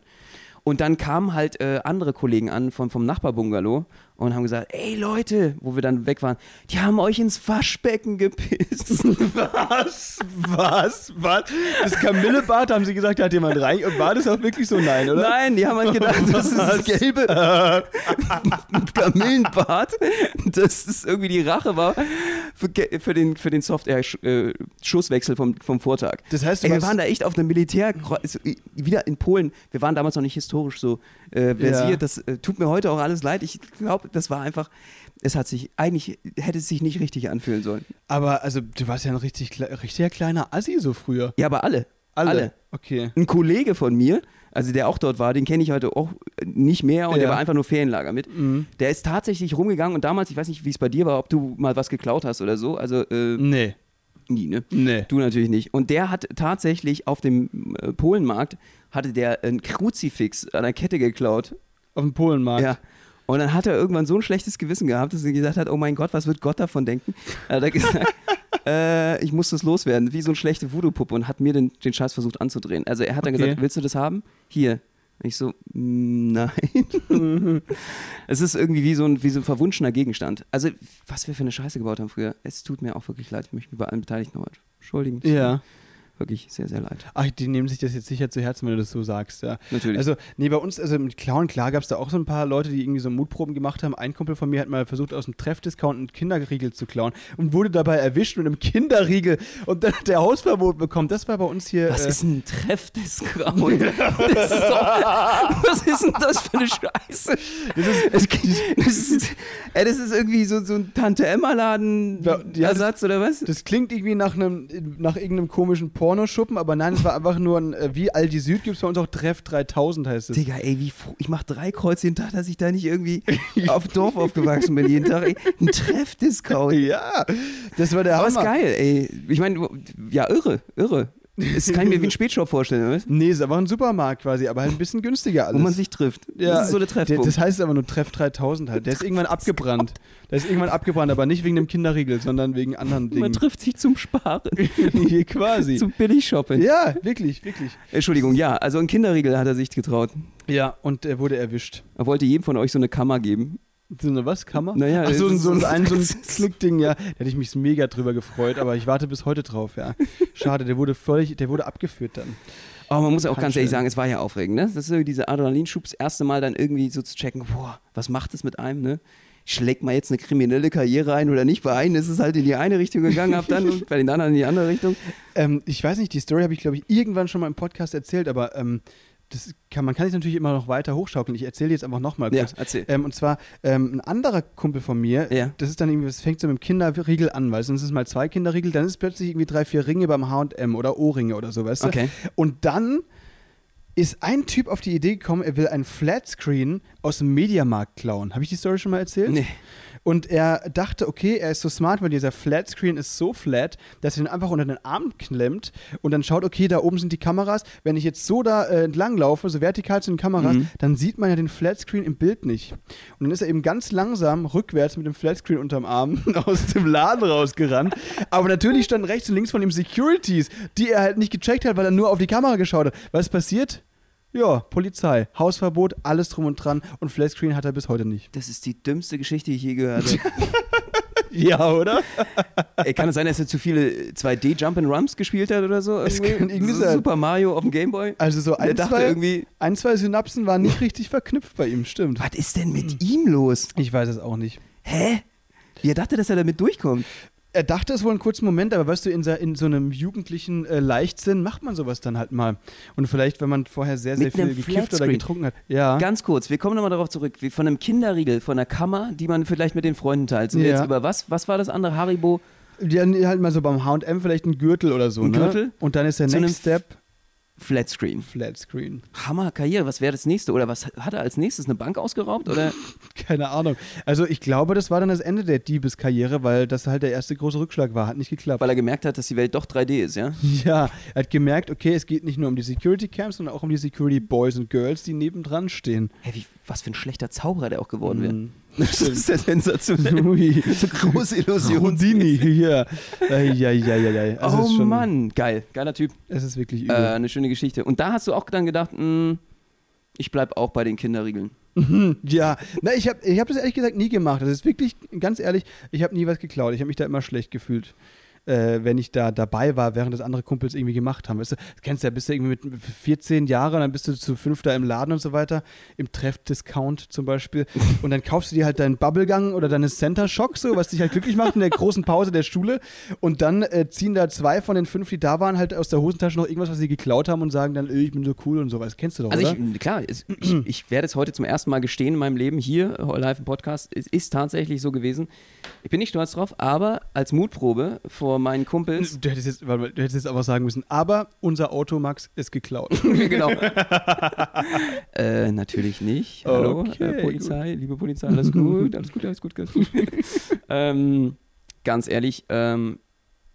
Speaker 1: Und dann kamen halt äh, andere Kollegen an vom, vom Nachbarbungalow und haben gesagt, ey Leute, wo wir dann weg waren, die haben euch ins Waschbecken gepisst.
Speaker 2: Was? Was? Was? Das Kamillebad, haben sie gesagt, da hat jemand rein. Und war das auch wirklich so? Nein, oder?
Speaker 1: Nein, die haben halt gedacht, das ist das gelbe Kamillenbad, dass es irgendwie die Rache war für, für den, für den Software-Schusswechsel vom, vom Vortag.
Speaker 2: Das heißt,
Speaker 1: Ey, wir waren da echt auf einem Militär, also, wieder in Polen. Wir waren damals noch nicht historisch so äh, versiert.
Speaker 2: Ja.
Speaker 1: Das äh, tut mir heute auch alles leid. Ich glaube, das war einfach, es hat sich, eigentlich hätte es sich nicht richtig anfühlen sollen.
Speaker 2: Aber also, du warst ja ein richtig, richtiger kleiner Assi so früher.
Speaker 1: Ja, aber alle.
Speaker 2: Alle. Okay.
Speaker 1: ein Kollege von mir, also der auch dort war, den kenne ich heute auch nicht mehr und der
Speaker 2: Ja.
Speaker 1: war einfach nur Ferienlager mit.
Speaker 2: Mhm.
Speaker 1: Der ist tatsächlich rumgegangen und damals, ich weiß nicht, wie es bei dir war, ob du mal was geklaut hast oder so, also äh,
Speaker 2: Nee.
Speaker 1: nie, ne?
Speaker 2: Nee.
Speaker 1: Du natürlich nicht. Und der hat tatsächlich auf dem äh, Polenmarkt, hatte der ein Kruzifix an der Kette geklaut.
Speaker 2: Auf dem Polenmarkt.
Speaker 1: Ja. Und dann hat er irgendwann so ein schlechtes Gewissen gehabt, dass er gesagt hat, oh mein Gott, was wird Gott davon denken? Hat er gesagt, äh, ich muss das loswerden, wie so eine schlechte Voodoo-Puppe und hat mir den, den Scheiß versucht anzudrehen. Also er hat dann
Speaker 2: Okay.
Speaker 1: gesagt, willst du das haben? Hier. Ich so, mm, nein. es ist irgendwie wie so, ein, wie so ein verwunschener Gegenstand. Also, was wir für eine Scheiße gebaut haben früher. Es tut mir auch wirklich leid. Ich möchte mich bei allen Beteiligten nochmal entschuldigen.
Speaker 2: Ja.
Speaker 1: Wirklich sehr, sehr leid.
Speaker 2: Ach, die nehmen sich das jetzt sicher zu Herzen, wenn du das so sagst, ja.
Speaker 1: Natürlich.
Speaker 2: Also, nee, bei uns, also mit Clown, klar gab es da auch so ein paar Leute, die irgendwie so Mutproben gemacht haben. Ein Kumpel von mir hat mal versucht, aus dem Treffdiscount einen Kinderriegel zu klauen und wurde dabei erwischt mit einem Kinderriegel und dann hat der Hausverbot bekommen. Das war bei uns hier.
Speaker 1: was
Speaker 2: äh,
Speaker 1: ist ein Treff des Grauen? Das ist doch, was ist denn das für eine Scheiße? Das ist, es, das ist, ey, das ist irgendwie so, so ein Tante-Emma-Laden-Ersatz oder was?
Speaker 2: Das klingt irgendwie nach einem, nach irgendeinem komischen Pornoschuppen, aber nein, es war einfach nur ein, äh, wie Aldi Süd gibt es bei uns auch Treff 3000 heißt es.
Speaker 1: Digga, ey, wie ich mach drei Kreuze jeden Tag, dass ich da nicht irgendwie auf Dorf aufgewachsen bin jeden Tag. Ey. Ein Treff-Discount.
Speaker 2: Ja, das war der
Speaker 1: Aber ist
Speaker 2: Hammer.
Speaker 1: geil, ey. Ich meine, ja, irre, irre. Das kann ich mir wie ein Spätshop vorstellen, oder?
Speaker 2: Nee, ist aber ein Supermarkt quasi, aber halt ein bisschen günstiger alles.
Speaker 1: Wo man sich trifft. das ist so der Treffpunkt.
Speaker 2: das heißt aber nur Treff 3000 halt. Der ist irgendwann abgebrannt. Der ist irgendwann abgebrannt, aber nicht wegen dem Kinderriegel, sondern wegen anderen
Speaker 1: Man
Speaker 2: Dingen.
Speaker 1: trifft sich zum Sparen.
Speaker 2: Nee, quasi.
Speaker 1: zum Billig-Shopping.
Speaker 2: Ja, wirklich, wirklich.
Speaker 1: Entschuldigung, ja, also ein Kinderriegel hat er sich getraut.
Speaker 2: Ja, und er wurde erwischt.
Speaker 1: Er wollte jedem von euch so eine Kammer geben.
Speaker 2: So eine was, Kammer?
Speaker 1: Naja,
Speaker 2: Ach, so, ein- so, ein, ein, so ein Klickding, ja. Da hätte ich mich mega drüber gefreut, aber ich warte bis heute drauf, ja. Schade, der wurde völlig, der wurde abgeführt dann.
Speaker 1: Aber man muss ja auch ganz ehrlich sagen, es war ja aufregend, ne? Das ist so dieser Adrenalinschub, das erste Mal dann irgendwie so zu checken, boah, was macht das mit einem, ne? Schlägt man jetzt eine kriminelle Karriere ein oder nicht? Bei einem ist es halt in die eine Richtung gegangen, ab dann und bei den anderen in die andere Richtung.
Speaker 2: Ähm, ich weiß nicht, die Story habe ich, glaube ich, irgendwann schon mal im Podcast erzählt, aber ähm, das kann, man kann sich natürlich immer noch weiter hochschaukeln. Ich erzähle jetzt einfach nochmal
Speaker 1: Ja,
Speaker 2: kurz.
Speaker 1: erzähl.
Speaker 2: Ähm, und zwar ähm, ein anderer Kumpel von mir,
Speaker 1: Ja.
Speaker 2: das ist dann irgendwie, das fängt so mit dem Kinderriegel an, weil sonst ist es mal zwei Kinderriegel, dann ist es plötzlich irgendwie drei, vier Ringe beim H&M oder Ohrringe oder so, weißt du?
Speaker 1: Okay.
Speaker 2: Und dann ist ein Typ auf die Idee gekommen, er will ein Flatscreen aus dem Mediamarkt klauen. Habe ich die Story schon mal erzählt?
Speaker 1: Nee.
Speaker 2: Und er dachte, okay, er ist so smart, weil dieser Flatscreen ist so flat, dass er ihn einfach unter den Arm klemmt und dann schaut, okay, da oben sind die Kameras. Wenn ich jetzt so da äh, entlang laufe, so vertikal zu den Kameras,
Speaker 1: Mhm.
Speaker 2: dann sieht man ja den Flatscreen im Bild nicht. Und dann ist er eben ganz langsam rückwärts mit dem Flatscreen unterm Arm aus dem Laden rausgerannt. Aber natürlich standen rechts und links von ihm Securities, die er halt nicht gecheckt hat, weil er nur auf die Kamera geschaut hat. Was passiert? Ja, Polizei, Hausverbot, alles drum und dran und Flatscreen hat er bis heute nicht.
Speaker 1: Das ist die dümmste Geschichte, die ich je gehört habe.
Speaker 2: Ja, oder?
Speaker 1: Ey, kann es sein, dass er zu viele 2D Jump and Rumps gespielt hat oder so?
Speaker 2: Es
Speaker 1: Irgendwie? so. Super Mario auf dem Gameboy?
Speaker 2: Also so ein,
Speaker 1: dachte
Speaker 2: zwei,
Speaker 1: irgendwie,
Speaker 2: ein, zwei Synapsen waren nicht richtig verknüpft bei ihm, stimmt.
Speaker 1: was ist denn mit ihm los?
Speaker 2: Ich weiß es auch nicht.
Speaker 1: Hä? Wie er dachte, dass er damit durchkommt.
Speaker 2: Er dachte es wohl einen kurzen Moment, aber weißt du, in, so- in so einem jugendlichen äh, Leichtsinn macht man sowas dann halt mal. Und vielleicht, wenn man vorher sehr, sehr
Speaker 1: Mit
Speaker 2: viel gekifft oder getrunken hat. Ja.
Speaker 1: Ganz kurz, wir kommen nochmal darauf zurück. Wie von einem Kinderriegel, von einer Kammer, die man vielleicht mit den Freunden teilt. Sind
Speaker 2: Ja.
Speaker 1: jetzt über was? Was war das andere? Haribo?
Speaker 2: Die haben halt mal so beim HM vielleicht einen Gürtel oder so.
Speaker 1: Ein
Speaker 2: ne?
Speaker 1: Gürtel?
Speaker 2: Und dann ist der
Speaker 1: Zu
Speaker 2: Next Step
Speaker 1: Flatscreen.
Speaker 2: Flatscreen.
Speaker 1: Hammer Karriere. Was wäre das nächste? Oder was hat er als nächstes? Eine Bank ausgeraubt? Oder?
Speaker 2: Keine Ahnung. Also ich glaube, das war dann das Ende der Diebeskarriere, weil das halt der erste große Rückschlag war. Hat nicht geklappt.
Speaker 1: Weil er gemerkt hat, dass die Welt doch 3D ist, ja?
Speaker 2: Ja, er hat gemerkt, okay, es geht nicht nur um die Security Camps, sondern auch um die Security Boys und Girls, die nebendran stehen.
Speaker 1: Hä, wie, was für ein schlechter Zauberer der auch geworden wäre. Das ist ja sensationell.
Speaker 2: Ui.
Speaker 1: So große Illusion.
Speaker 2: Houdini, ja. Eieieiei. Also
Speaker 1: oh
Speaker 2: schon,
Speaker 1: Mann, geil. Geiler Typ.
Speaker 2: Es ist wirklich
Speaker 1: Äh,
Speaker 2: übel.
Speaker 1: eine schöne Geschichte. Und da hast du auch dann gedacht, mh, ich bleib auch bei den Kinderriegeln.
Speaker 2: Mhm, ja, na, ich habe ich hab das ehrlich gesagt nie gemacht. Das ist wirklich, ganz ehrlich, ich habe nie was geklaut. Ich habe mich da immer schlecht gefühlt. Äh, wenn ich da dabei war, während das andere Kumpels irgendwie gemacht haben. Weißt du, das kennst du ja, bist du irgendwie mit 14 Jahren, dann bist du zu fünfter im Laden und so weiter, im Treff-Discount zum Beispiel. Und dann kaufst du dir halt deinen Bubblegang oder deine Center Shock, so, was dich halt glücklich macht in der großen Pause der Schule. Und dann äh, ziehen da zwei von den fünf, die da waren, halt aus der Hosentasche noch irgendwas, was sie geklaut haben und sagen dann, äh, ich bin so cool und sowas. Kennst du doch,
Speaker 1: Also ich, klar, ich, ich werde es heute zum ersten Mal gestehen in meinem Leben hier, live im Podcast. Es ist tatsächlich so gewesen. Ich bin nicht stolz drauf, aber als Mutprobe vor meinen Kumpels.
Speaker 2: Du hättest, jetzt, warte du hättest jetzt aber sagen müssen, aber unser Auto, Max, ist geklaut.
Speaker 1: genau. äh, natürlich nicht. Hallo,
Speaker 2: Okay,
Speaker 1: äh, Polizei, liebe Polizei, alles gut, alles gut, alles gut, alles gut. ähm, ganz ehrlich, ähm,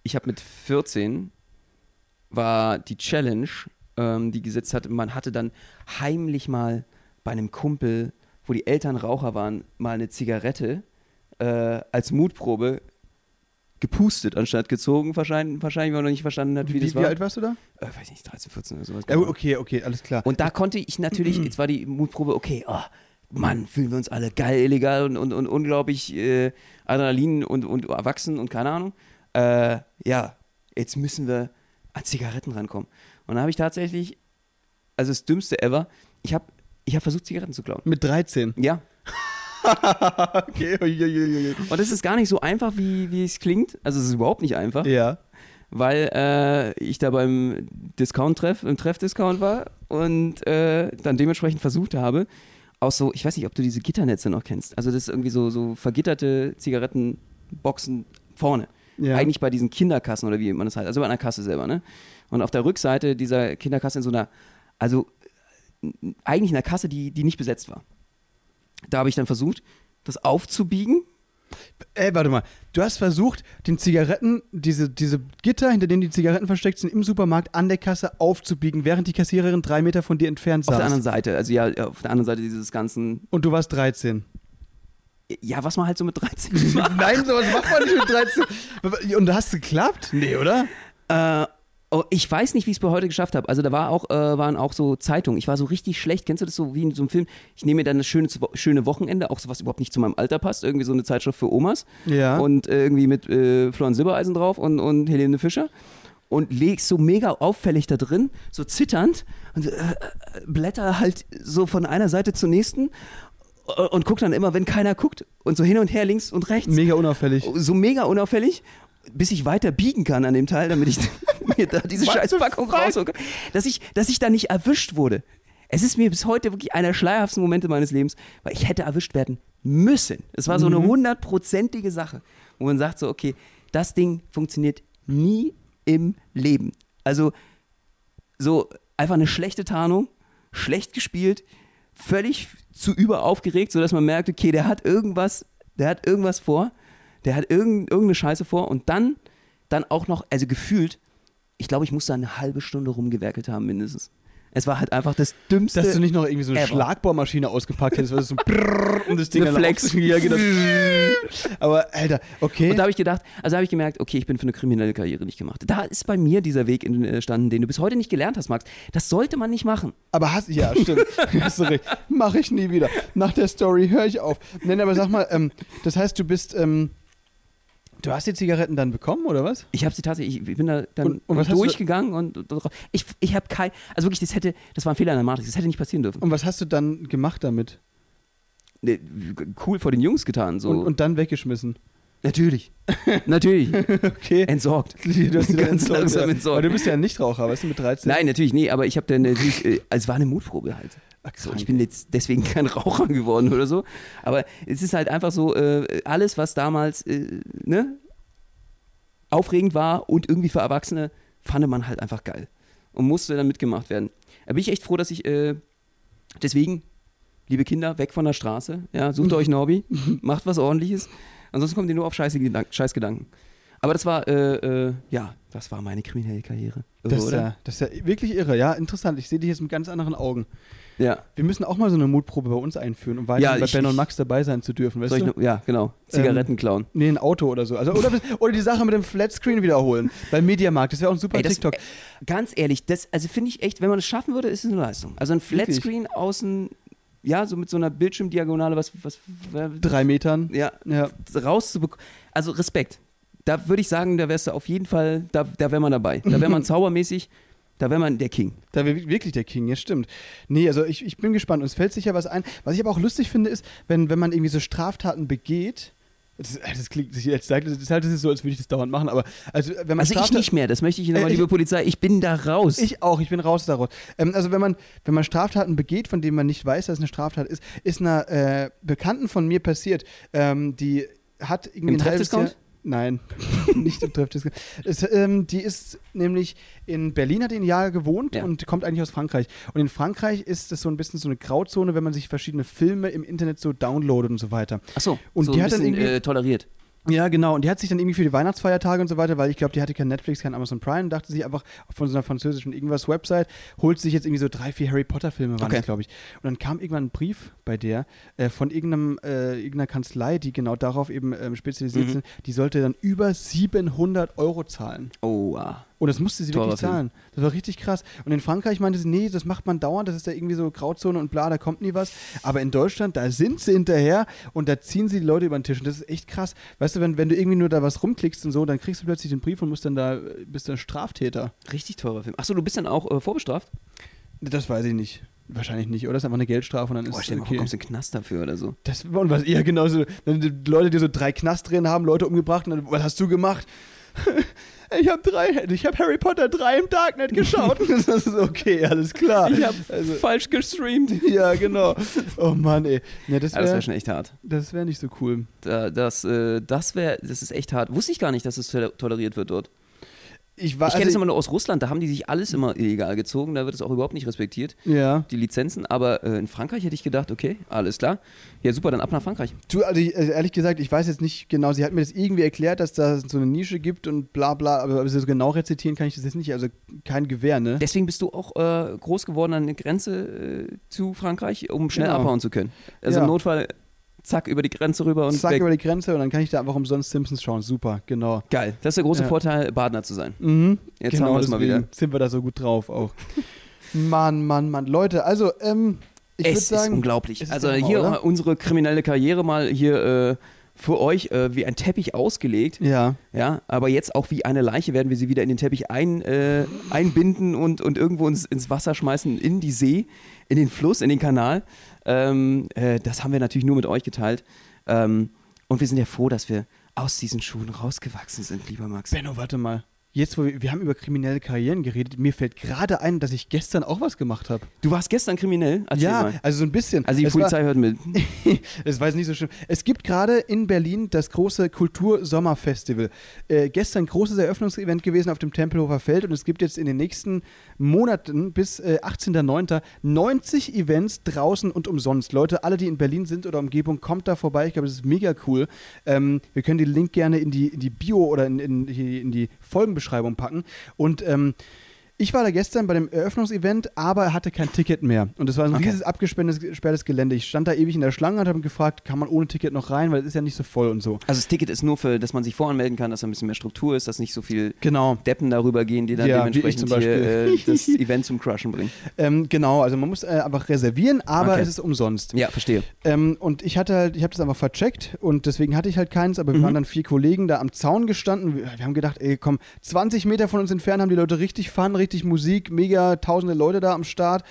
Speaker 1: ich habe mit 14 war die Challenge, ähm, die gesetzt hat, man hatte dann heimlich mal bei einem Kumpel, wo die Eltern Raucher waren, mal eine Zigarette äh, als Mutprobe gepustet anstatt gezogen, wahrscheinlich, wahrscheinlich weil man noch nicht verstanden hat, wie,
Speaker 2: Wie,
Speaker 1: das
Speaker 2: wie
Speaker 1: war.
Speaker 2: alt warst du da?
Speaker 1: Äh, weiß nicht, 13, 14 oder sowas.
Speaker 2: Ja, gut, okay, okay, alles klar.
Speaker 1: Und da konnte ich natürlich, jetzt war die Mutprobe, okay, oh, Mann, fühlen wir uns alle geil, illegal und, und, und unglaublich äh, Adrenalin und, und erwachsen und keine Ahnung. Äh, ja, jetzt müssen wir an Zigaretten rankommen. Und da habe ich tatsächlich, also das Dümmste ever, ich habe ich hab versucht, Zigaretten zu klauen.
Speaker 2: Mit 13.
Speaker 1: Ja.
Speaker 2: okay.
Speaker 1: Und es ist gar nicht so einfach, wie, wie es klingt. Also es ist überhaupt nicht einfach.
Speaker 2: Ja.
Speaker 1: weil äh, ich da beim Discount-Treff, im Treff-Discount war und äh, dann dementsprechend versucht habe, auch so, ich weiß nicht, ob du diese Gitternetze noch kennst. Also das ist irgendwie so, so vergitterte Zigarettenboxen vorne.
Speaker 2: Ja.
Speaker 1: Eigentlich bei diesen Kinderkassen oder wie man das heißt, also bei einer Kasse selber, ne? Und auf der Rückseite dieser Kinderkasse in so einer, also eigentlich einer Kasse, die, die nicht besetzt war. Da habe ich dann versucht, das aufzubiegen
Speaker 2: Ey, warte mal. Du hast versucht, den Zigaretten, diese, diese Gitter, hinter denen die Zigaretten versteckt sind, im Supermarkt an der Kasse aufzubiegen, während die Kassiererin drei Meter von dir entfernt
Speaker 1: auf der anderen
Speaker 2: saß.
Speaker 1: Seite. Also ja, auf der anderen Seite dieses ganzen
Speaker 2: Und du warst 13.
Speaker 1: Ja, was man halt so mit 13 macht.
Speaker 2: Nein, sowas macht man nicht mit 13. Und hast es geklappt? Nee, oder?
Speaker 1: äh, oh, ich weiß nicht, wie ich es bei heute geschafft habe. Also da war auch, äh, waren auch so Zeitungen. Ich war so richtig schlecht. Kennst du das so wie in so einem Film? Ich nehme mir dann das schöne, schöne Wochenende, auch so was überhaupt nicht zu meinem Alter passt. Irgendwie so eine Zeitschrift für Omas.
Speaker 2: Ja.
Speaker 1: Und äh, irgendwie mit äh, Florian Silbereisen drauf und, und Helene Fischer. Und legst so mega auffällig da drin, so zitternd und äh, blätter halt so von einer Seite zur nächsten äh, und guck dann immer, wenn keiner guckt und so hin und her links und rechts
Speaker 2: Mega unauffällig.
Speaker 1: so mega unauffällig, bis ich weiter biegen kann an dem Teil, damit ich mir da diese
Speaker 2: What
Speaker 1: scheiß
Speaker 2: the
Speaker 1: Packung
Speaker 2: fuck?
Speaker 1: rausholen kann. Dass ich, dass ich da nicht erwischt wurde. Es ist mir bis heute wirklich einer der schleierhaftesten Momente meines Lebens, weil ich hätte erwischt werden müssen. Es war so eine hundertprozentige Sache, wo man sagt so, okay, das Ding funktioniert nie im Leben. Also so einfach eine schlechte Tarnung, schlecht gespielt, völlig zu überaufgeregt, sodass man merkt, okay, der hat irgendwas der hat irgendwas vor, der hat irgend, irgendeine Scheiße vor und dann, dann auch noch, also gefühlt, ich glaube, ich muss da eine halbe Stunde rumgewerkelt haben mindestens. Es war halt einfach das Dümmste.
Speaker 2: Dass du nicht noch irgendwie so eine
Speaker 1: ever.
Speaker 2: Schlagbohrmaschine ausgepackt hättest, weil es so brrrr und das Ding
Speaker 1: Eine Flex.
Speaker 2: genau. Aber, Alter, okay.
Speaker 1: Und da habe ich gedacht, also habe ich gemerkt, okay, ich bin für eine kriminelle Karriere nicht gemacht. Da ist bei mir dieser Weg entstanden, den du bis heute nicht gelernt hast, Max. Das sollte man nicht machen.
Speaker 2: Aber hast ja, stimmt. hast du recht. Mach ich nie wieder. Nach der Story höre ich auf. Nein, aber sag mal, ähm, das heißt, du bist, ähm, du hast die Zigaretten dann bekommen, oder was?
Speaker 1: Ich habe sie tatsächlich, ich bin da dann
Speaker 2: Und- und was hast du-
Speaker 1: durchgegangen und, und ich, ich habe kein, also wirklich, das hätte, das war ein Fehler in der Matrix, das hätte nicht passieren dürfen.
Speaker 2: Und was hast du dann gemacht damit?
Speaker 1: Cool vor den Jungs getan, so.
Speaker 2: Und, und dann weggeschmissen.
Speaker 1: natürlich, natürlich,
Speaker 2: Okay.
Speaker 1: entsorgt.
Speaker 2: Du hast
Speaker 1: Ganz
Speaker 2: entsorgt,
Speaker 1: langsam
Speaker 2: ja.
Speaker 1: entsorgt.
Speaker 2: Aber du bist ja ein Nichtraucher, weißt du, mit 13.
Speaker 1: Nein, natürlich, nee, aber ich habe dann natürlich, äh, also es war eine Mutprobe halt. So, ich bin jetzt deswegen kein Raucher geworden oder so. Aber es ist halt einfach so, äh, alles, was damals äh, ne, aufregend war und irgendwie für Erwachsene, fand man halt einfach geil. Und musste dann mitgemacht werden. Da bin ich echt froh, dass ich äh, deswegen, liebe Kinder, weg von der Straße. Ja, sucht euch ein Hobby, macht was ordentliches. Ansonsten kommt ihr nur auf scheiße Gedank Scheißgedanken. Aber das war, äh, äh, ja, das war meine kriminelle Karriere. Irre,
Speaker 2: Das ist, ja, das ist ja wirklich irre, ja, interessant. Ich sehe dich jetzt mit ganz anderen Augen.
Speaker 1: Ja.
Speaker 2: Wir müssen auch mal so eine Mutprobe bei uns einführen, um weiter
Speaker 1: Ja,
Speaker 2: bei
Speaker 1: ich-
Speaker 2: Ben und Max dabei sein zu dürfen, weißt du?
Speaker 1: noch, ja, genau. Zigaretten klauen.
Speaker 2: Nee, ein Auto oder so. Also, oder, oder die Sache mit dem Flatscreen wiederholen. Beim Mediamarkt. Das wäre auch ein super
Speaker 1: Ey, das,
Speaker 2: TikTok.
Speaker 1: äh, ganz ehrlich, das, also finde ich echt, wenn man das schaffen würde, ist es eine Leistung. Also ein
Speaker 2: Wirklich?
Speaker 1: Flatscreen außen, ja, so mit so einer Bildschirmdiagonale, was, was, was
Speaker 2: Drei Metern.
Speaker 1: ja,
Speaker 2: Ja.
Speaker 1: rauszubekommen. Also Respekt. Da würde ich sagen, da wärst du auf jeden Fall, da, da wäre man dabei. Da wäre man zaubermäßig, da wäre man der King.
Speaker 2: Da wäre wirklich der King, ja stimmt. Nee, also ich, ich bin gespannt. Uns fällt sicher was ein. Was ich aber auch lustig finde, ist, wenn, wenn man irgendwie so Straftaten begeht. Das, das klingt, ich jetzt sage, das ist halt das ist so, als würde ich das dauernd machen, aber also wenn man
Speaker 1: Also ich
Speaker 2: Straftaten-
Speaker 1: nicht mehr, das möchte ich Ihnen
Speaker 2: Äh,
Speaker 1: nochmal,
Speaker 2: ich-
Speaker 1: liebe Polizei, ich bin da raus.
Speaker 2: Ich auch, ich bin raus daraus. Ähm, also wenn man, wenn man Straftaten begeht, von denen man nicht weiß, dass es eine Straftat ist, ist einer äh, Bekannten von mir passiert, ähm, die hat irgendwie
Speaker 1: Im
Speaker 2: ein halbes? Jahr- Nein, nicht im. Es, ähm, die ist nämlich in Berlin, hat die ein Jahr gewohnt
Speaker 1: Ja.
Speaker 2: und kommt eigentlich aus Frankreich. Und in Frankreich ist das so ein bisschen so eine Grauzone, wenn man sich verschiedene Filme im Internet so downloadet und so weiter.
Speaker 1: Achso,
Speaker 2: Und
Speaker 1: so
Speaker 2: die
Speaker 1: ein
Speaker 2: hat dann
Speaker 1: bisschen,
Speaker 2: irgendwie-
Speaker 1: äh, toleriert.
Speaker 2: Ja, genau. Und die hat sich dann irgendwie für die Weihnachtsfeiertage und so weiter, weil ich glaube, die hatte kein Netflix, kein Amazon Prime, dachte sich einfach von so einer französischen irgendwas Website, holt sich jetzt irgendwie so drei, vier Harry Potter Filme, waren
Speaker 1: Okay.
Speaker 2: glaube ich. Und dann kam irgendwann ein Brief bei der äh, von irgendeinem, äh, irgendeiner Kanzlei, die genau darauf eben ähm, spezialisiert
Speaker 1: Mhm.
Speaker 2: sind, die sollte dann über 700 Euro zahlen.
Speaker 1: Oh, ah.
Speaker 2: Und das musste sie
Speaker 1: Teurer
Speaker 2: wirklich
Speaker 1: Film.
Speaker 2: zahlen. Das war richtig krass. Und in Frankreich meinte sie, nee, das macht man dauernd, das ist da irgendwie so Grauzone und bla, da kommt nie was. Aber in Deutschland, da sind sie hinterher und da ziehen sie die Leute über den Tisch. Und das ist echt krass. Weißt du, wenn, wenn du irgendwie nur da was rumklickst und so, dann kriegst du plötzlich den Brief und musst dann da, bist dann Straftäter.
Speaker 1: Richtig teurer Film. Achso, du bist dann auch äh, vorbestraft?
Speaker 2: Das weiß ich nicht. Wahrscheinlich nicht, oder? Das ist einfach eine Geldstrafe und dann ist
Speaker 1: Boah, mal vor,
Speaker 2: okay.
Speaker 1: kommst du in den Knast dafür oder so.
Speaker 2: Das und was eher genauso, Leute, die so drei Knast drin haben, Leute umgebracht und dann, was hast du gemacht? Ich habe drei, ich habe Harry Potter 3 im Darknet geschaut. das ist okay, alles klar.
Speaker 1: Ich habe
Speaker 2: Also-
Speaker 1: falsch gestreamt.
Speaker 2: Ja, genau. Oh Mann, ey. Ja, das
Speaker 1: Ja, wäre
Speaker 2: wäre
Speaker 1: schon echt hart.
Speaker 2: das wär nicht so cool.
Speaker 1: Da, das äh, das wäre, das ist echt hart. Wusste ich gar nicht, dass es tol- toleriert wird dort.
Speaker 2: Ich
Speaker 1: Ich kenne es
Speaker 2: also,
Speaker 1: immer nur aus Russland, da haben die sich alles immer illegal gezogen, da wird es auch überhaupt nicht respektiert,
Speaker 2: Ja.
Speaker 1: die Lizenzen. Aber äh, in Frankreich hätte ich gedacht, okay, alles klar. Ja, super, dann ab nach Frankreich.
Speaker 2: Du, also ich, also ehrlich gesagt, ich weiß jetzt nicht genau, sie hat mir das irgendwie erklärt, dass da so eine Nische gibt und bla bla, aber so genau rezitieren kann ich das jetzt nicht, also kein Gewehr, ne?
Speaker 1: Deswegen bist du auch äh, groß geworden an der Grenze äh, zu Frankreich, um schnell
Speaker 2: Genau.
Speaker 1: abhauen zu können. Also
Speaker 2: Ja.
Speaker 1: im Notfall, zack, über die Grenze rüber und
Speaker 2: Zack
Speaker 1: weg.
Speaker 2: über die Grenze und dann kann ich da einfach umsonst Simpsons schauen. Super, genau.
Speaker 1: Geil. Das ist der große
Speaker 2: Ja.
Speaker 1: Vorteil, Badner zu sein.
Speaker 2: Mhm.
Speaker 1: Jetzt
Speaker 2: genau,
Speaker 1: haben wir es mal wieder.
Speaker 2: Sind wir da so gut drauf auch. Mann, Mann, Mann. Leute, also, ähm, ich würde
Speaker 1: es ist
Speaker 2: sagen.
Speaker 1: unglaublich.
Speaker 2: ist
Speaker 1: also
Speaker 2: Hammer,
Speaker 1: hier
Speaker 2: oder?
Speaker 1: unsere kriminelle Karriere mal hier äh, für euch äh, wie ein Teppich ausgelegt.
Speaker 2: Ja.
Speaker 1: Ja, aber jetzt auch wie eine Leiche werden wir sie wieder in den Teppich ein, äh, einbinden und, und irgendwo ins, ins Wasser schmeißen, in die See, in den Fluss, in den Kanal. Ähm, äh, das haben wir natürlich nur mit euch geteilt. Ähm, und wir sind ja froh, dass wir aus diesen Schuhen rausgewachsen sind, lieber Max.
Speaker 2: Benno, warte mal. Jetzt, wo wir, wir haben über kriminelle Karrieren geredet, mir fällt gerade ein, dass ich gestern auch was gemacht habe.
Speaker 1: Du warst gestern kriminell? Erzähl
Speaker 2: Ja,
Speaker 1: mal.
Speaker 2: also so ein bisschen.
Speaker 1: Also die
Speaker 2: Es war-
Speaker 1: Polizei hört mit.
Speaker 2: das war jetzt nicht so schlimm. Es gibt gerade in Berlin das große Kultur-Sommerfestival. Äh, gestern großes Eröffnungsevent gewesen auf dem Tempelhofer Feld und es gibt jetzt in den nächsten Monaten bis äh, 18.09. 90 Events draußen und umsonst. Leute, alle, die in Berlin sind oder Umgebung, kommt da vorbei. Ich glaube, das ist mega cool. Ähm, wir können den Link gerne in die, in die Bio oder in, in, die- in die Folgenbeschreibung packen. Und ähm, ich war da gestern bei dem Eröffnungsevent, aber er hatte kein Ticket mehr. Und es war ein
Speaker 1: Okay.
Speaker 2: riesiges abgesperrtes gesperrtes Gelände. Ich stand da ewig in der Schlange und habe gefragt, kann man ohne Ticket noch rein, weil es ist ja nicht so voll und so.
Speaker 1: Also das Ticket ist nur für, dass man sich voranmelden kann, dass da ein bisschen mehr Struktur ist, dass nicht so viel
Speaker 2: Genau.
Speaker 1: Deppen darüber gehen, die dann
Speaker 2: Ja,
Speaker 1: dementsprechend
Speaker 2: zum
Speaker 1: hier äh,
Speaker 2: Beispiel.
Speaker 1: das Event zum Crushen bringen.
Speaker 2: Ähm, genau, also man muss äh, einfach reservieren, aber
Speaker 1: Okay.
Speaker 2: es ist umsonst.
Speaker 1: Ja, verstehe.
Speaker 2: Ähm, und ich hatte halt, ich habe das einfach vercheckt und deswegen hatte ich halt keins, aber wir
Speaker 1: Mhm.
Speaker 2: waren dann vier Kollegen da am Zaun gestanden. Wir, wir haben gedacht, ey, komm, 20 Meter von uns entfernt haben die Leute richtig Fun, richtig Musik, mega tausende Leute da am Start.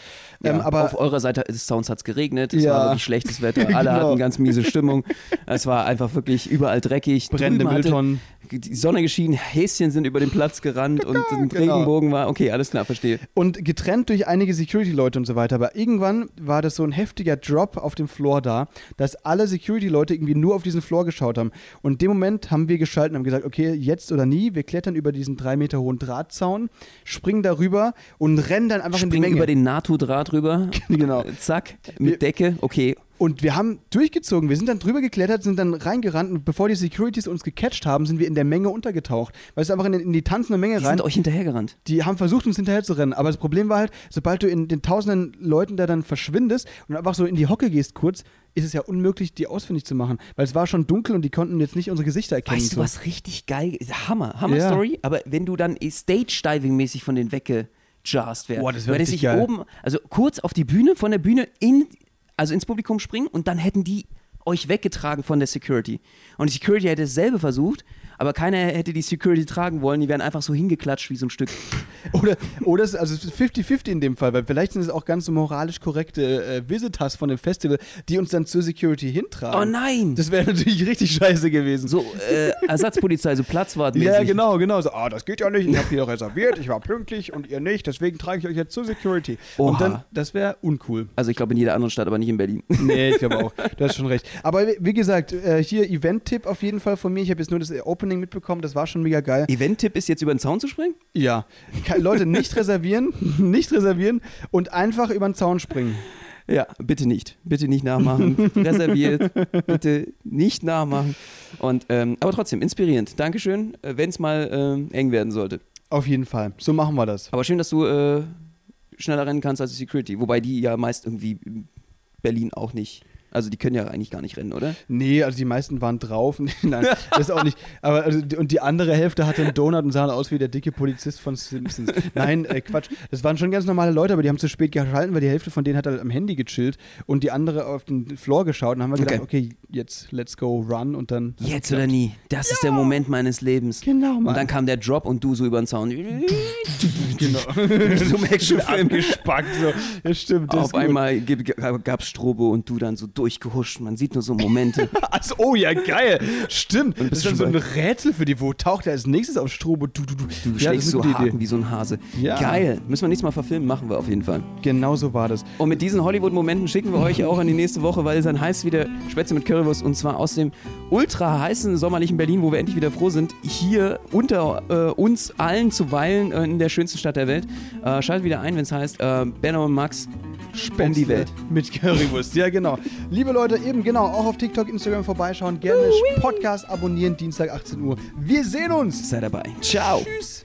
Speaker 1: Ja,
Speaker 2: ähm, aber
Speaker 1: auf eurer Seite des Sounds hat es geregnet, es
Speaker 2: Ja.
Speaker 1: war wirklich schlechtes Wetter, alle
Speaker 2: Genau.
Speaker 1: hatten ganz miese Stimmung. Es war einfach wirklich überall dreckig.
Speaker 2: brennende Mülltonnen.
Speaker 1: Die Sonne geschienen, Häschen sind über den Platz gerannt und ein
Speaker 2: Genau.
Speaker 1: Regenbogen war. Okay, alles klar, verstehe.
Speaker 2: Und getrennt durch einige Security-Leute und so weiter. Aber irgendwann war das so ein heftiger Drop auf dem Floor da, dass alle Security-Leute irgendwie nur auf diesen Floor geschaut haben. Und in dem Moment haben wir geschaltet und haben gesagt, okay, jetzt oder nie, wir klettern über diesen drei Meter hohen Drahtzaun, springen darüber und rennen dann einfach in die
Speaker 1: Springen
Speaker 2: Menge.
Speaker 1: über den NATO-Draht rüber.
Speaker 2: Genau.
Speaker 1: Zack,
Speaker 2: Wir-
Speaker 1: mit Decke. Okay,
Speaker 2: Und wir haben durchgezogen. Wir sind dann drüber geklettert, sind dann reingerannt und bevor die Securities uns gecatcht haben, sind wir in der Menge untergetaucht. Weißt du, einfach in, in die tanzende Menge
Speaker 1: die
Speaker 2: rein.
Speaker 1: sind euch hinterhergerannt.
Speaker 2: Die haben versucht, uns hinterher zu rennen. Aber das Problem war halt, sobald du in den tausenden Leuten da dann verschwindest und einfach so in die Hocke gehst kurz, ist es ja unmöglich, die ausfindig zu machen. Weil es war schon dunkel und die konnten jetzt nicht unsere Gesichter erkennen.
Speaker 1: Weißt du, was richtig geil ist? Hammer, Hammer
Speaker 2: Ja.
Speaker 1: Story. Aber wenn du dann Stage-Diving-mäßig von denen weggejast wärst,
Speaker 2: Boah, das wär
Speaker 1: würde
Speaker 2: richtig
Speaker 1: sich
Speaker 2: geil.
Speaker 1: oben, also kurz auf die Bühne, von der Bühne in, also ins Publikum springen und dann hätten die euch weggetragen von der Security. Und die Security hätte dasselbe versucht, aber keiner hätte die Security tragen wollen. Die wären einfach so hingeklatscht wie so ein Stück.
Speaker 2: Oder, oder es, also es ist 50-50 in dem Fall, weil vielleicht sind es auch ganz so moralisch korrekte äh, Visitors von dem Festival, die uns dann zur Security hintragen.
Speaker 1: Oh nein!
Speaker 2: Das wäre natürlich richtig scheiße gewesen.
Speaker 1: so äh, Ersatzpolizei, so Platzwart.
Speaker 2: Ja, genau, genau. So, ah, das geht ja nicht, ich habe hier reserviert, ich war pünktlich und ihr nicht, deswegen trage ich euch jetzt zur Security.
Speaker 1: Oha.
Speaker 2: Und dann, das wäre uncool.
Speaker 1: Also ich glaube in jeder anderen Stadt, aber nicht in Berlin.
Speaker 2: Nee, ich glaube auch. Du hast schon recht. Aber wie- gesagt, äh, hier Event-Tipp auf jeden Fall von mir. Ich habe jetzt nur das Opening mitbekommen, das war schon mega geil.
Speaker 1: Event-Tipp ist jetzt über den Zaun zu springen?
Speaker 2: Ja. Leute, nicht reservieren, nicht reservieren und einfach über den Zaun springen.
Speaker 1: Ja, bitte nicht. Bitte nicht nachmachen. Reserviert. Bitte nicht nachmachen. Und, ähm, aber trotzdem, inspirierend. Dankeschön, wenn es mal ähm, eng werden sollte.
Speaker 2: Auf jeden Fall. So machen wir das.
Speaker 1: Aber schön, dass du äh, schneller rennen kannst als die Security. Wobei die ja meist irgendwie in Berlin auch nicht. Also die können ja eigentlich gar nicht rennen, oder?
Speaker 2: Nee, also die meisten waren drauf. Nein, das ist auch nicht. Aber also, und die andere Hälfte hatte einen Donut und sah aus wie der dicke Polizist von Simpsons. Nein, äh, Quatsch. Das waren schon ganz normale Leute, aber die haben zu spät geschalten, weil die Hälfte von denen hat halt am Handy gechillt und die andere auf den Floor geschaut. Und haben wir gedacht, okay, jetzt let's go run und dann.
Speaker 1: Jetzt oder nie. Das ist der Moment meines Lebens.
Speaker 2: Genau, Mann.
Speaker 1: Und dann kam der Drop und du so über den Zaun.
Speaker 2: genau.
Speaker 1: so Actionfilm.
Speaker 2: abgespackt. So. Ja, stimmt.
Speaker 1: Auf einmal gab es Strobo und du dann so durchgehuscht. Man sieht nur so Momente.
Speaker 2: Also, oh ja, geil. Stimmt. Das ist dann so ein Rätsel für die. Wo taucht er als nächstes auf Strobo? Du, du, du.
Speaker 1: Du
Speaker 2: ja,
Speaker 1: schlägst so Haken
Speaker 2: Idee.
Speaker 1: wie so ein Hase.
Speaker 2: Ja.
Speaker 1: Geil. Müssen wir nächstes Mal verfilmen, machen wir auf jeden Fall.
Speaker 2: Genau so war das.
Speaker 1: Und mit diesen Hollywood-Momenten schicken wir euch auch in die nächste Woche, weil es dann heißt wieder Spätzle mit Currywurst und zwar aus dem ultra heißen sommerlichen Berlin, wo wir endlich wieder froh sind, hier unter äh, uns allen zu weilen äh, in der schönsten Stadt der Welt. Äh, schaltet wieder ein, wenn es heißt äh, Benno und Max um die Welt.
Speaker 2: Mit Currywurst, ja genau. Liebe Leute, eben genau, auch auf TikTok, Instagram vorbeischauen, gerne Podcast abonnieren, Dienstag 18 Uhr. Wir sehen uns.
Speaker 1: Sei dabei. Ciao.
Speaker 2: Tschüss.